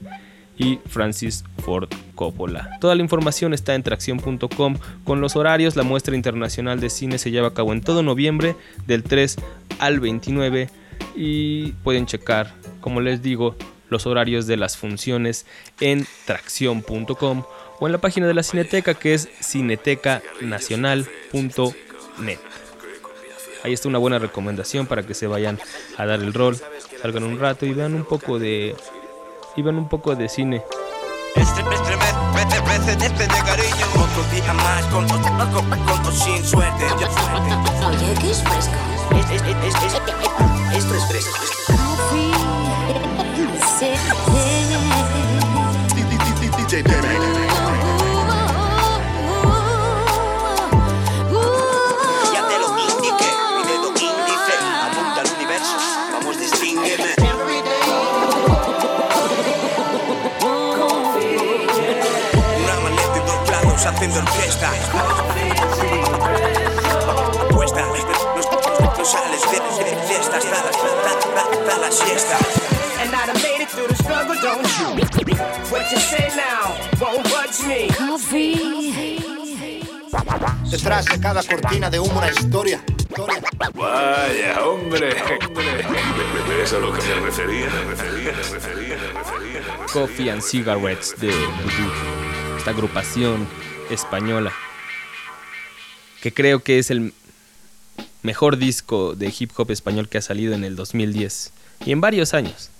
S2: y Francis Ford Coppola. Toda la información está en tracción.com con los horarios. La muestra internacional de cine se lleva a cabo en todo noviembre del 3 al 29 y pueden checar, como les digo, los horarios de las funciones en tracción.com o en la página de la Cineteca que es cinetecanacional.net. Ahí está una buena recomendación para que se vayan a dar el rol, salgan un rato y vean un poco de y vean un poco de cine.
S12: Este, este de cariño Otro día más con, con, con, con sin suerte
S13: Oye, ¿qué es fresco?
S12: Es, es, es, es, esto es fresco
S13: DJ
S12: haciendo orquesta Cuesta, no, no sales de, de fiesta hasta la, hasta, hasta la siesta
S3: And I done made it through the struggle, don't you? What you say now won't budge me.
S14: Detrás de cada cortina de humo una historia.
S15: Vaya, hombre. ¿Ves a lo que me refería? Me refería, me refería, me refería.
S2: Coffee and Cigarettes de Voodoo. Esta agrupación española. Que creo que es el mejor disco de hip hop español que ha salido en el 2010. Y en varios años.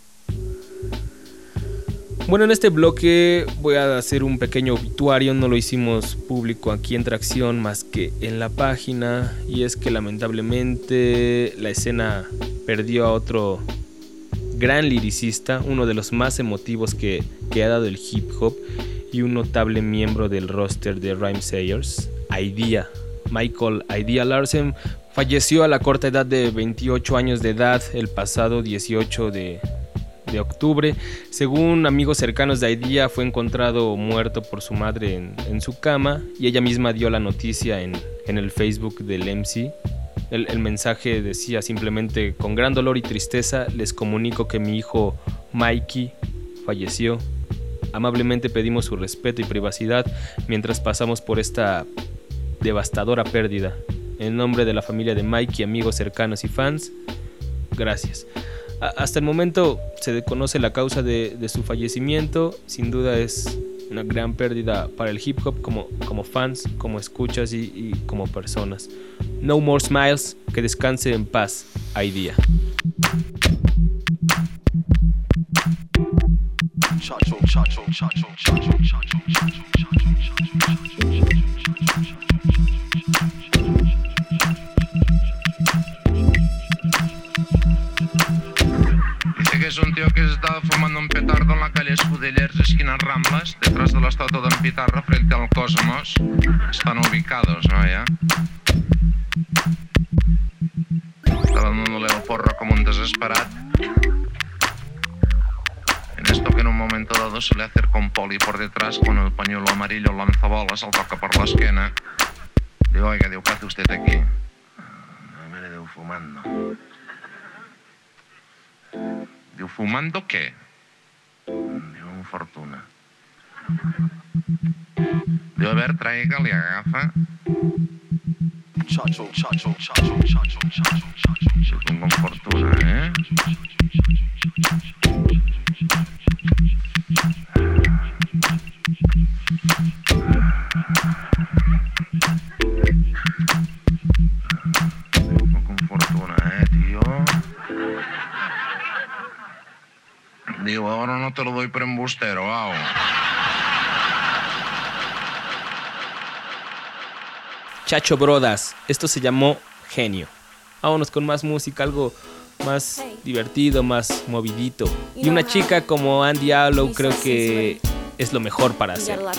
S2: Bueno, en este bloque voy a hacer un pequeño obituario, no lo hicimos público aquí en Tracción más que en la página y es que lamentablemente la escena perdió a otro gran liricista, uno de los más emotivos que, que ha dado el hip hop y un notable miembro del roster de Rhyme Sayers, Idea. Michael Idea Larsen falleció a la corta edad de 28 años de edad el pasado 18 de, de octubre. Según amigos cercanos de Idea, fue encontrado muerto por su madre en, en su cama y ella misma dio la noticia en, en el Facebook del MC. El, el, mensaje decía simplemente, con gran dolor y tristeza les comunico que mi hijo Mikey falleció. Amablemente pedimos su respeto y privacidad mientras pasamos por esta devastadora pérdida. En nombre de la familia de Mikey, amigos cercanos y fans, gracias. Hasta el momento se desconoce la causa de, su fallecimiento. Sin duda es una gran pérdida para el hip hop como, fans, como escuchas y, y como personas. No more smiles, que descanse en paz. Idea.
S16: Es un tío que estaba fumando un petardo en la calle Escudellers, esquina Ramblas, detrás de la estatua de Pitarra, frente al Cosmos. Están ubicados, ¿no? Ya. Estaba dándole el porro como un desesperado. Que en un momento dado se le acerca un poli por detrás con el pañuelo amarillo lanzabolas, al toca por la esquina. Digo, oiga, digo, ¿qué hace usted aquí? Me le debo fumando. Diu, fumando què? Diu, amb fortuna. Diu, a veure, traiga, li agafa.
S14: Chacho, chacho, chacho, chacho, chacho, chacho.
S16: Chegou uma fortuna, né? Digo, ahora no te lo doy, pero embustero, wow.
S2: Chacho Brodas, esto se llamó Genio. Vámonos con más música, algo más divertido, más movidito. Y una chica como Andy Allo creo que es lo mejor para hacer.
S13: a?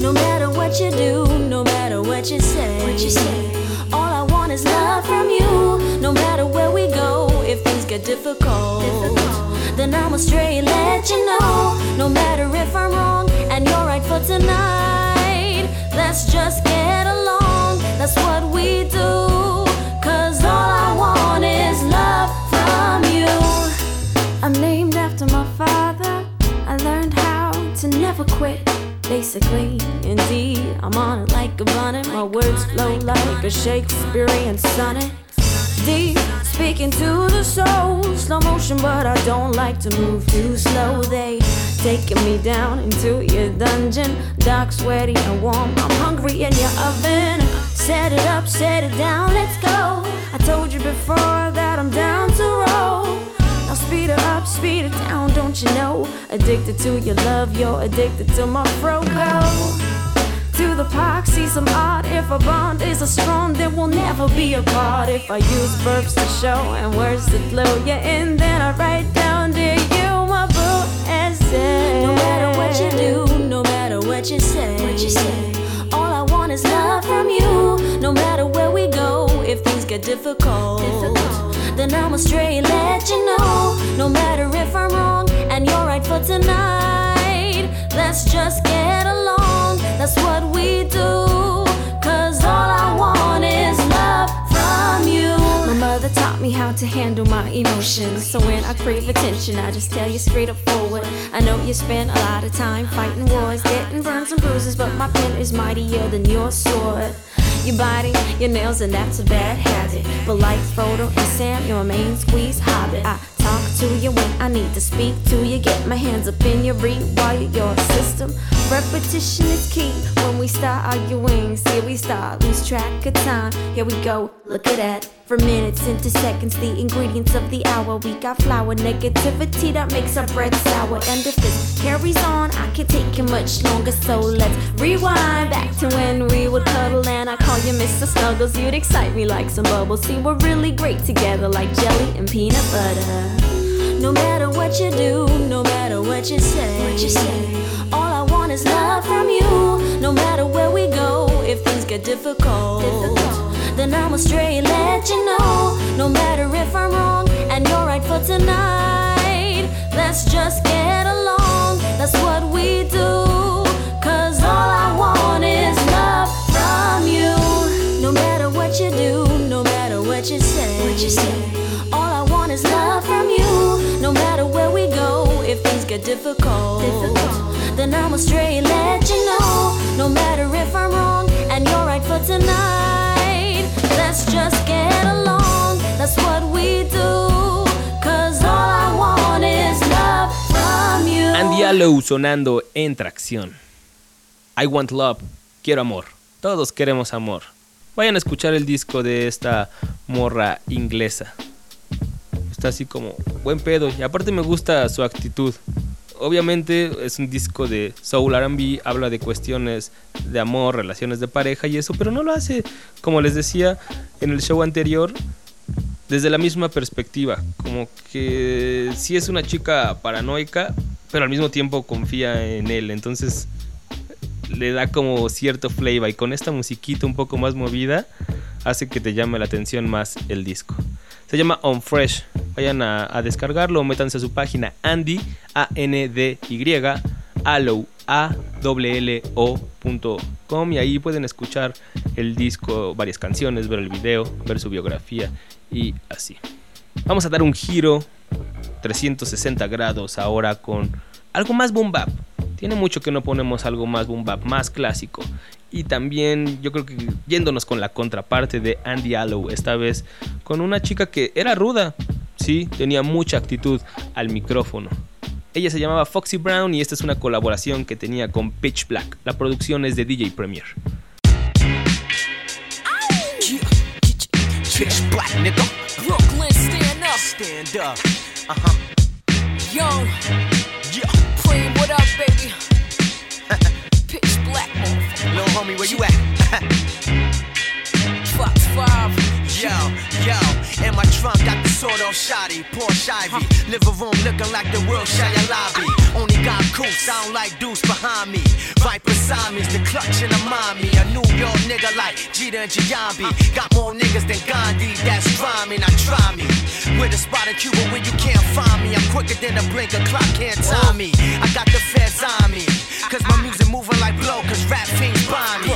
S13: No matter what you do, no matter what you say, what you say. All I want is love from you. No matter where we go, if things get difficult, then I'ma straight let you know. No matter if I'm wrong and you're right for tonight, let's just get along. That's what we do. Cause all I want is love from you. I'm named after my father. I learned how to never quit. Basically, indeed, I'm on it like a bonnet. My words flow like a Shakespearean sonnet. Deep, speaking to the soul. Slow motion, but I don't like to move too slow. They taking me down into your dungeon. Dark, sweaty, and warm. I'm hungry in your oven. Set it up, set it down, let's go. I told you before that I'm down to roll. Now speed it up, speed it down, don't you know? Addicted to your love, you're addicted to my fro. Go to the park, see some art. If a bond is a strong, then we'll never be apart. If I use verbs to show and words to flow you in, then I write down boo No matter what you do, no matter what you say, what you say. All I want is love from you. No matter where we go, if things get difficult, then I'ma straight let you know. No matter if I'm wrong and you're right for tonight, let's just get along. That's what we do. Me how to handle my emotions. So when I crave attention, I just tell you straight up forward. I know you spend a lot of time fighting wars, getting burns and bruises, but my pen is mightier than your sword. Your body, your nails, and that's a bad habit. But like Frodo and Sam, you're a main squeeze hobbit. I talk to you when I need to speak to you. Get my hands up in your rewire your system. Repetition is key when we start arguing. See, we start lose track of time. Here we go, look at that. From minutes into seconds, the ingredients of the hour. We got flour, negativity that makes our bread sour. And if this carries on, I can't take it much longer. So let's rewind back to when we would cuddle and I call you Mr. Snuggles. You'd excite me like some bubbles. See, we're really great together, like jelly and peanut butter. No matter what you do, no matter what you say, what you say. All I want is love from you. No matter where we go, if things get difficult, then I'ma straight let you know. No matter if I'm wrong and you're right for tonight, let's just get along. That's what we do. Cause all I want is love from you. No matter what you do, no matter what you say, what you say. All I want is love from you. No matter where if things get difficult, then straight let you know. No matter if I'm wrong and you're right for tonight.
S2: Andy sonando en tracción. I want love, quiero amor. Todos queremos amor. Vayan a escuchar el disco de esta morra inglesa. Está así como buen pedo y aparte me gusta su actitud. Obviamente es un disco de soul R&B, habla de cuestiones de amor, relaciones de pareja y eso, pero no lo hace, como les decía en el show anterior, desde la misma perspectiva, como que sí es una chica paranoica, pero al mismo tiempo confía en él, entonces le da como cierto flavor y con esta musiquita un poco más movida hace que te llame la atención más el disco. Se llama On Fresh. Vayan a, a descargarlo, métanse a su página Andy, A-N-D-Y, Allo, A-L-L-O.com y ahí pueden escuchar el disco, varias canciones, ver el video, ver su biografía y así. Vamos a dar un giro 360 grados ahora con algo más boom bap. Tiene mucho que no ponemos algo más boom bap, más clásico. Y también yo creo que yéndonos con la contraparte de Andy Allo, esta vez con una chica que era ruda, sí, tenía mucha actitud al micrófono. Ella se llamaba Foxy Brown y esta es una colaboración que tenía con Pitch Black. La producción es de DJ Premier.
S1: Pitch black, nigga.
S8: Brooklyn still
S6: stand up. Uh huh.
S17: Young.
S6: Yeah.
S17: Cream, what up, baby? <laughs> Pitch black, motherfucker.
S6: Little homie, where you at? <laughs>
S17: Fox 5.
S6: Yo, yo, in my trunk got the sort of shoddy, Porsche Ivy. Living room looking like the world Shia lobby. Only got cool, sound like deuce behind me. Viper Simon's the clutch and the mommy. A New York nigga like Jeter and Giambi. Got more niggas than Gandhi, that's rhyming. I try me. With a spot in Cuba where you can't find me. I'm quicker than a blink, a clock can't time me. I got the feds on me. Cause my ah. music moving like blow, cause rap fiends buy me.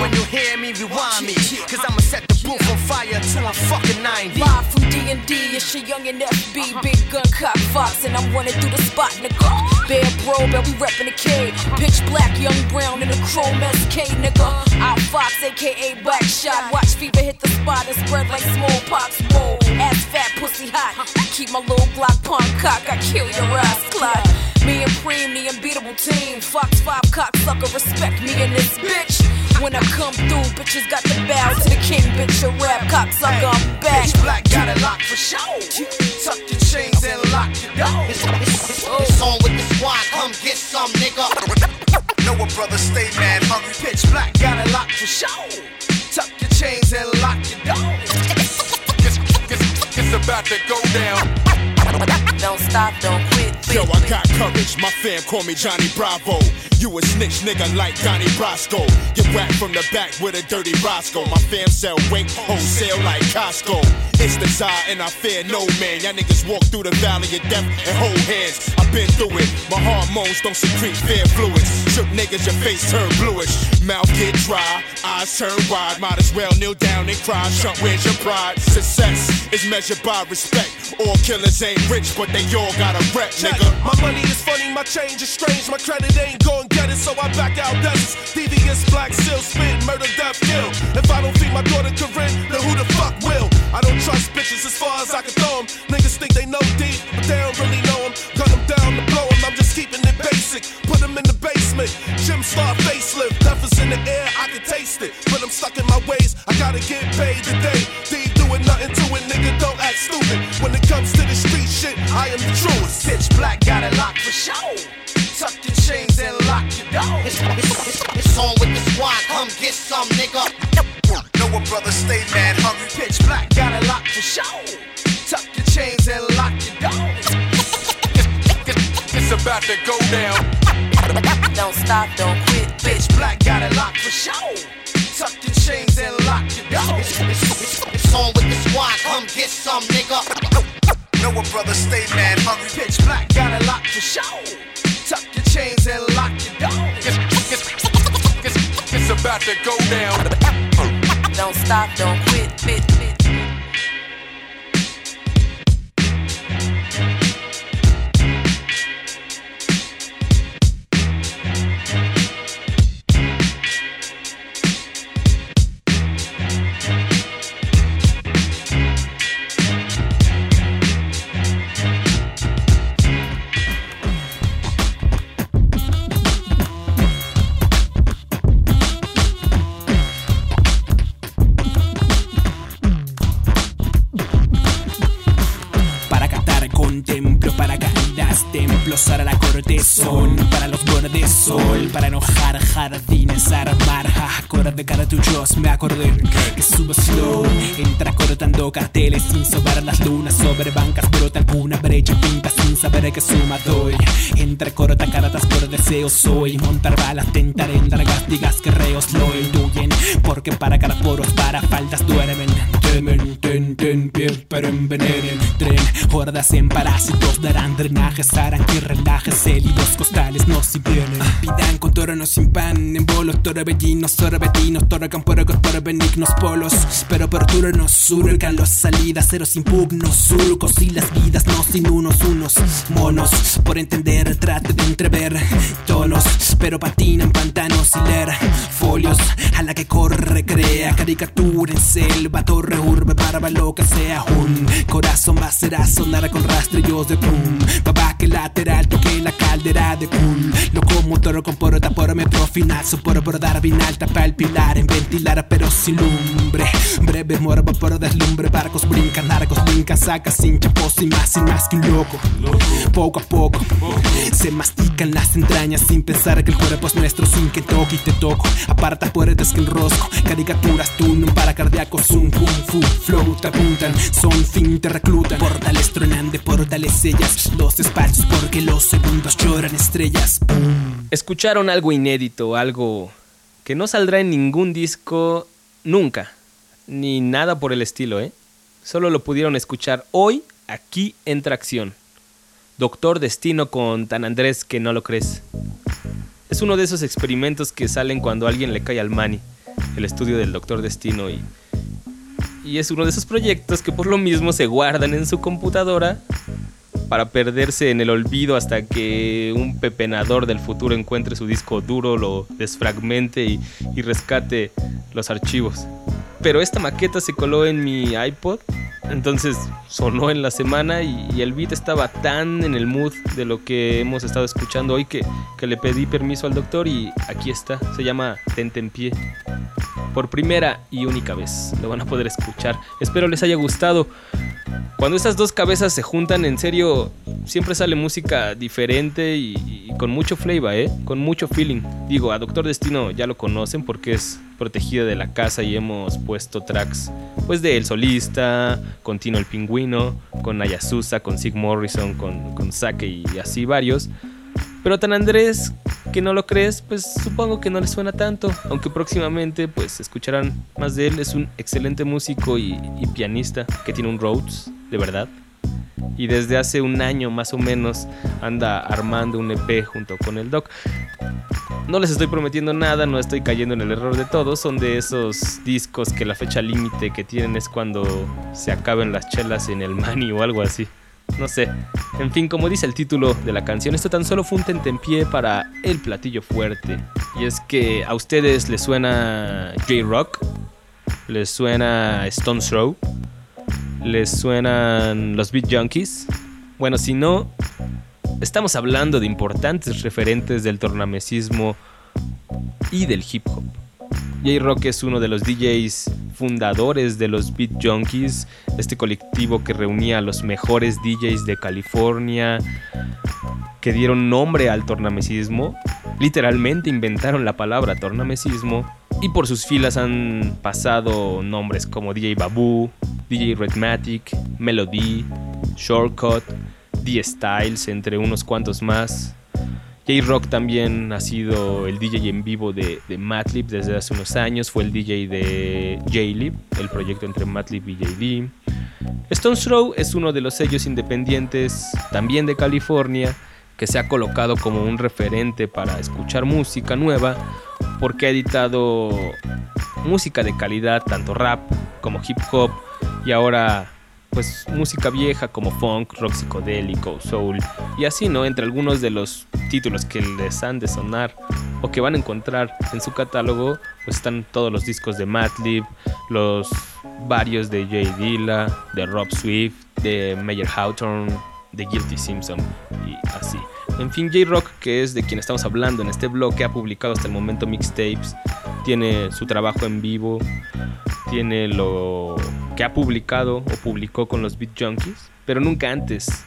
S6: When you hear me, rewind me. Cause I'ma set the booth on fire till I'm fucking 90.
S17: Live from D&D, it's your young and FB, uh-huh. big gun cock fox, and I'm running through the spot, nigga. Bear bro, but we reppin' the K. Uh-huh. Pitch black, young brown in a chrome SK, nigga. Uh-huh. Out Fox, aka Black Shot. Watch fever hit the spot and spread like smallpox. Whoa, ass fat, pussy hot. I Keep my little Glock pump cock, I kill your ass, clot. Me and Preem, the unbeatable team. Fox 5 cocksucker, respect me in this bitch. When I come through, bitches got to bow to the king, bitch. A rap cocksucker, I'm back.
S6: Bitch black got it locked for show. Tuck your chains and lock your door.
S18: It's, it's, it's on with the squad, come get some, nigga.
S6: Know a brother stay mad hungry. Pitch black got it locked for show. Tuck your chains and lock your door.
S15: It's, it's, it's about to go down.
S17: Don't stop, don't quit.
S10: Yo, I got courage. My fam call me Johnny Bravo. You a snitch nigga like Donnie Brasco. Get whacked from the back with a dirty Roscoe. My fam sell weight wholesale like Costco. It's the Tsar and I fear no man. Y'all niggas walk through the valley of death and hold hands. I've been through it. My hormones don't secrete fear fluids. Shook niggas, your face turn bluish. Mouth get dry, eyes turn wide. Might as well kneel down and cry. Trump, where's your pride? Success is measured by respect. All killers ain't rich, but they all got a rep, nigga.
S19: My money is funny, my change is strange. My credit ain't gon' get it, so I back out deserts. Devious black seal, spit, murder, death, kill. If I don't feed my daughter Corinne, then who the fuck will? I don't trust bitches as far as I can throw them. Niggas think they know deep, but they don't really know them. Gun them down to blow them, I'm just keeping it basic. Put them in the basement. Jim Star facelift, death is in the air, I can taste it. But I'm stuck in my ways, I gotta get paid today. D doing nothing to it, nigga, don't act stupid. When it comes to the I am the truest.
S6: Pitch black got it locked for show. Tuck your chains and lock your door.
S18: It's, it's, it's on with the squad, come get some, nigga.
S6: Know a brother stay mad hungry. Pitch black got it locked for show. Tuck your chains and lock your door. <laughs>
S15: It's about to go down.
S17: Don't stop, don't quit.
S6: Pitch black got it locked for show. Tuck your chains and lock your door.
S18: It's, it's, it's on with the squad, come get some, nigga.
S6: Know a brother stay mad hungry. Pitch black got it locked for show. Tuck your chains and lock your door.
S15: It's, it's, it's, it's about to go down.
S17: Don't stop, don't quit. quit,
S20: me acordé que subo slow, entra cortando carteles sin sobar las lunas. Sobre bancas, brota alguna brecha, pinta sin saber que suma doy, entre corta cartas por deseo soy, montar balas, tentar en largas digas que reos lo intuyen, porque para caraporos, para faldas duermen, temen, pero envenenen, tren, hordas en parásitos darán drenajes, harán que relajes, célidos costales no si vienen. Pidan contornos sin pan, en bolos, torbellinos, puercos por benignos polos, pero por turnos surcan los salidas, ceros impugnos, surcos y las vidas no sin unos, unos monos, por entender, trate de entrever tonos, pero patinan pantanos y leer folios. A la que corre, crea caricatura en selva, torre, urbe, barba, lo que sea. Un corazón va a ser a sonar con rastrillos de pum. Papá que lateral, toque la caldera de cool. Locomotor con porota por metro final, sopor por dar vinal, tapa el pilar en ventilar, pero sin lumbre. Breve morbo por deslumbre, barcos brincan, largos brincan, sacas sin chapos y más y más que un loco. Poco a poco se mastican las entrañas sin pensar que el cuerpo es nuestro, sin que toque y te toco. Aparta puertas que enrosco, caricaturas, tú, para cardíacos, un kung fu, flow, te apuntan, son te.
S2: Escucharon algo inédito, algo que no saldrá en ningún disco nunca, ni nada por el estilo, ¿eh? Solo lo pudieron escuchar hoy aquí en Tracción. Doctor Destino con Tan Andrés que no lo crees. Es uno de esos experimentos que salen cuando alguien le cae al mani, el estudio del Doctor Destino y y es uno de esos proyectos que por lo mismo se guardan en su computadora para perderse en el olvido hasta que un pepenador del futuro encuentre su disco duro, lo desfragmente y, y rescate los archivos. Pero esta maqueta se coló en mi iPod, entonces sonó en la semana y, el beat estaba tan en el mood de lo que hemos estado escuchando hoy que, que le pedí permiso al doctor y aquí está, se llama Tente en pie por primera y única vez. Lo van a poder escuchar. Espero les haya gustado. Cuando estas dos cabezas se juntan, en serio, siempre sale música diferente y, y con mucho flavor, ¿eh? Con mucho feeling. Digo, a Doctor Destino ya lo conocen porque es protegido de la casa y hemos puesto tracks, pues de El Solista, con Tino el Pingüino, con Ayasusa, con Sig Morrison, con, con Sake y así varios. Pero tan Andrés, que no lo crees, pues supongo que no le suena tanto. Aunque próximamente pues escucharán más de él. Es un excelente músico y, y pianista que tiene un Rhodes, de verdad. Y desde hace un año más o menos anda armando un EP junto con el Doc. No les estoy prometiendo nada, no estoy cayendo en el error de todos. Son de esos discos que la fecha límite que tienen es cuando se acaben las chelas en el mani o algo así. No sé. En fin, como dice el título de la canción, esto tan solo fue un tentempié para el platillo fuerte. Y es que a ustedes les suena J-Rock, les suena Stone's Throw, les suenan los Beat Junkies. Bueno, si no, estamos hablando de importantes referentes del tornamesismo y del hip hop. J-Rock es uno de los DJs fundadores de los Beat Junkies, este colectivo que reunía a los mejores DJs de California, que dieron nombre al tornamesismo, literalmente inventaron la palabra tornamesismo, y por sus filas han pasado nombres como DJ Babu, DJ Redmatic, Melody, Shortcut, D-Styles, entre unos cuantos más. J-Rock también ha sido el DJ en vivo de, de Madlib desde hace unos años, fue el DJ de J-Lib, el proyecto entre Madlib y JD. Stone's Throw es uno de los sellos independientes, también de California, que se ha colocado como un referente para escuchar música nueva, porque ha editado música de calidad, tanto rap como hip hop, y ahora pues música vieja como funk, rock psicodélico, soul y así, ¿no? Entre algunos de los títulos que les han de sonar o que van a encontrar en su catálogo, pues están todos los discos de Madlib, los varios de Jay Dilla, de Rob Swift, de Mayer Hawthorne, de Guilty Simpson y así. En fin, J-Rock, que es de quien estamos hablando en este blog, que ha publicado hasta el momento mixtapes, tiene su trabajo en vivo, tiene lo que ha publicado o publicó con los Beat Junkies, pero nunca antes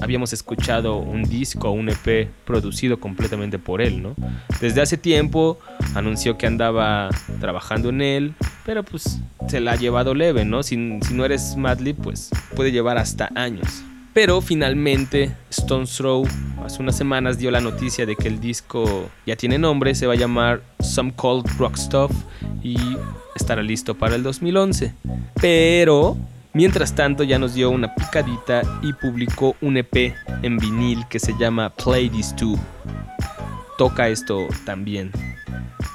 S2: habíamos escuchado un disco o un EP producido completamente por él, ¿no? Desde hace tiempo anunció que andaba trabajando en él, pero pues se la ha llevado leve, ¿no? Si, si no eres Madlib, pues puede llevar hasta años. Pero finalmente Stone's Throw hace unas semanas dio la noticia de que el disco ya tiene nombre, se va a llamar Some Cold Rock Stuff y estará listo para el 2011. Pero mientras tanto ya nos dio una picadita y publicó un EP en vinil que se llama Play This Too. Toca esto también.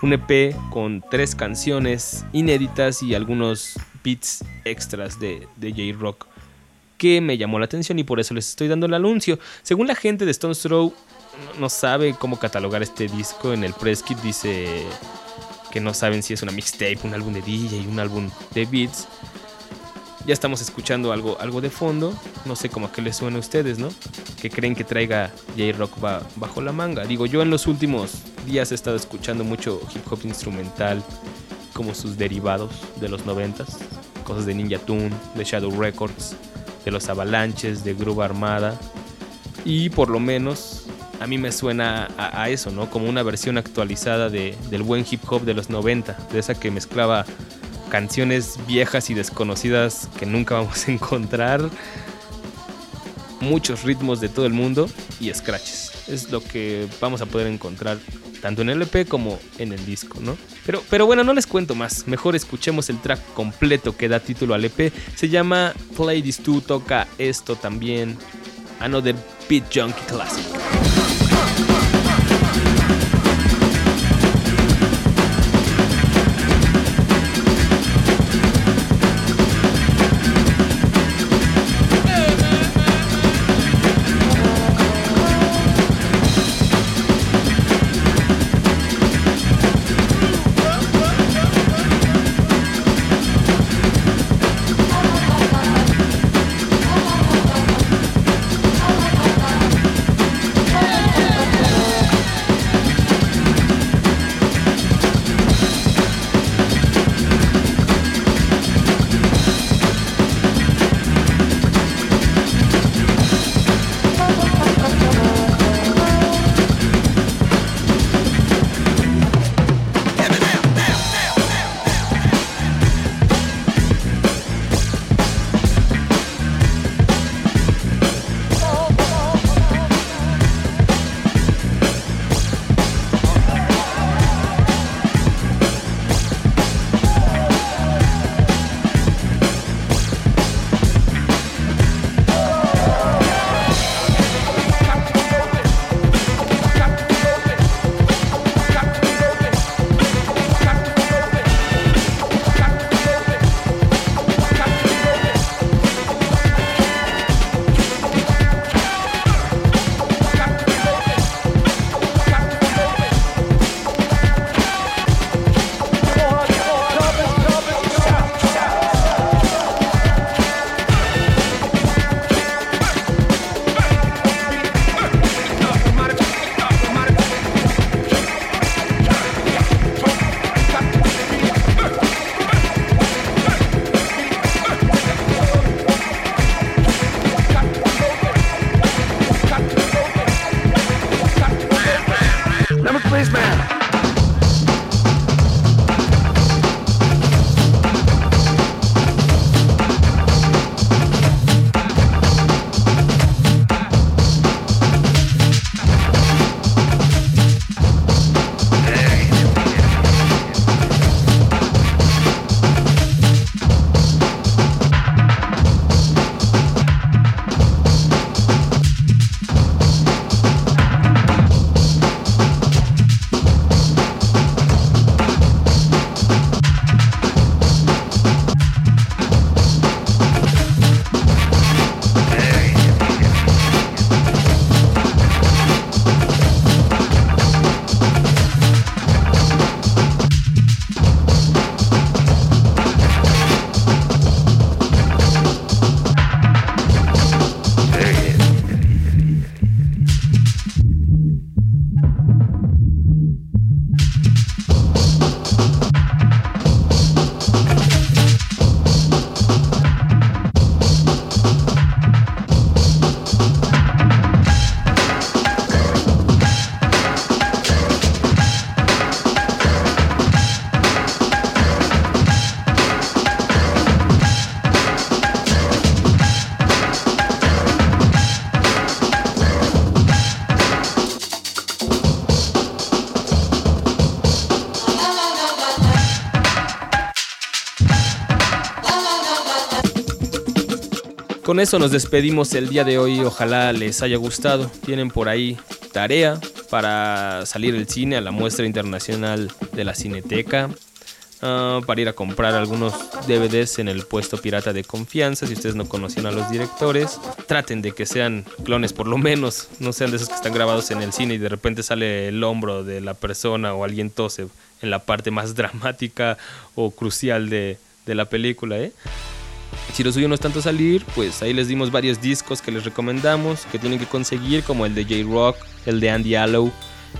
S2: Un EP con tres canciones inéditas y algunos beats extras de, de J-Rock que me llamó la atención y por eso les estoy dando el anuncio. Según la gente de Stone's Throw, no sabe cómo catalogar este disco. En el press kit dice que no saben si es una mixtape, un álbum de DJ, un álbum de beats. Ya estamos escuchando algo, algo de fondo. No sé cómo a qué les suena a ustedes, ¿no? Que creen que traiga J-Rock ba- bajo la manga. Digo, yo en los últimos días he estado escuchando mucho hip hop instrumental, como sus derivados de los noventas. Cosas de Ninja Tune, de Shadow Records, de los Avalanches, de Groove Armada. Y por lo menos a mí me suena a, a eso, ¿no? Como una versión actualizada de, del buen hip hop de los 90, de esa que mezclaba canciones viejas y desconocidas que nunca vamos a encontrar, muchos ritmos de todo el mundo y scratches. Es lo que vamos a poder encontrar tanto en el EP como en el disco, ¿no? Pero, pero bueno, no les cuento más. Mejor escuchemos el track completo que da título al EP. Se llama Play This 2, toca esto también. Another Beat Junkie Classic. Con eso nos despedimos el día de hoy. Ojalá les haya gustado. Tienen por ahí tarea para salir al cine a la muestra internacional de la Cineteca. ah, para ir a comprar algunos DVDs en el puesto pirata de confianza. Si ustedes no conocían a los directores, traten de que sean clones por lo menos, no sean de esos que están grabados en el cine y de repente sale el hombro de la persona o alguien tose en la parte más dramática o crucial de, de la película. ¿eh? Si lo suyo no es tanto salir, pues ahí les dimos varios discos que les recomendamos, que tienen que conseguir, como el de J-Rock, el de Andy Allow,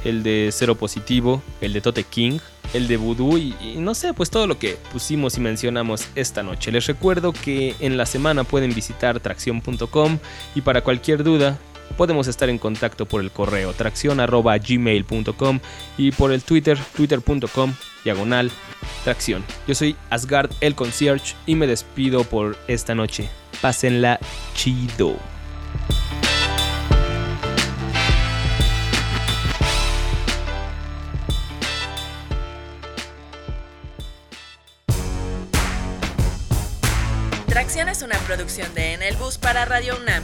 S2: el de Cero Positivo, el de Tote King, el de Voodoo y, y, no sé, pues todo lo que pusimos y mencionamos esta noche. Les recuerdo que en la semana pueden visitar tracción.com y para cualquier duda podemos estar en contacto por el correo tracción.gmail.com y por el Twitter, twitter.com, diagonal, tracción. Yo soy Asgard el Concierge y me despido por esta noche. Pásenla chido.
S21: Tracción es una producción de En Bus para Radio UNAM.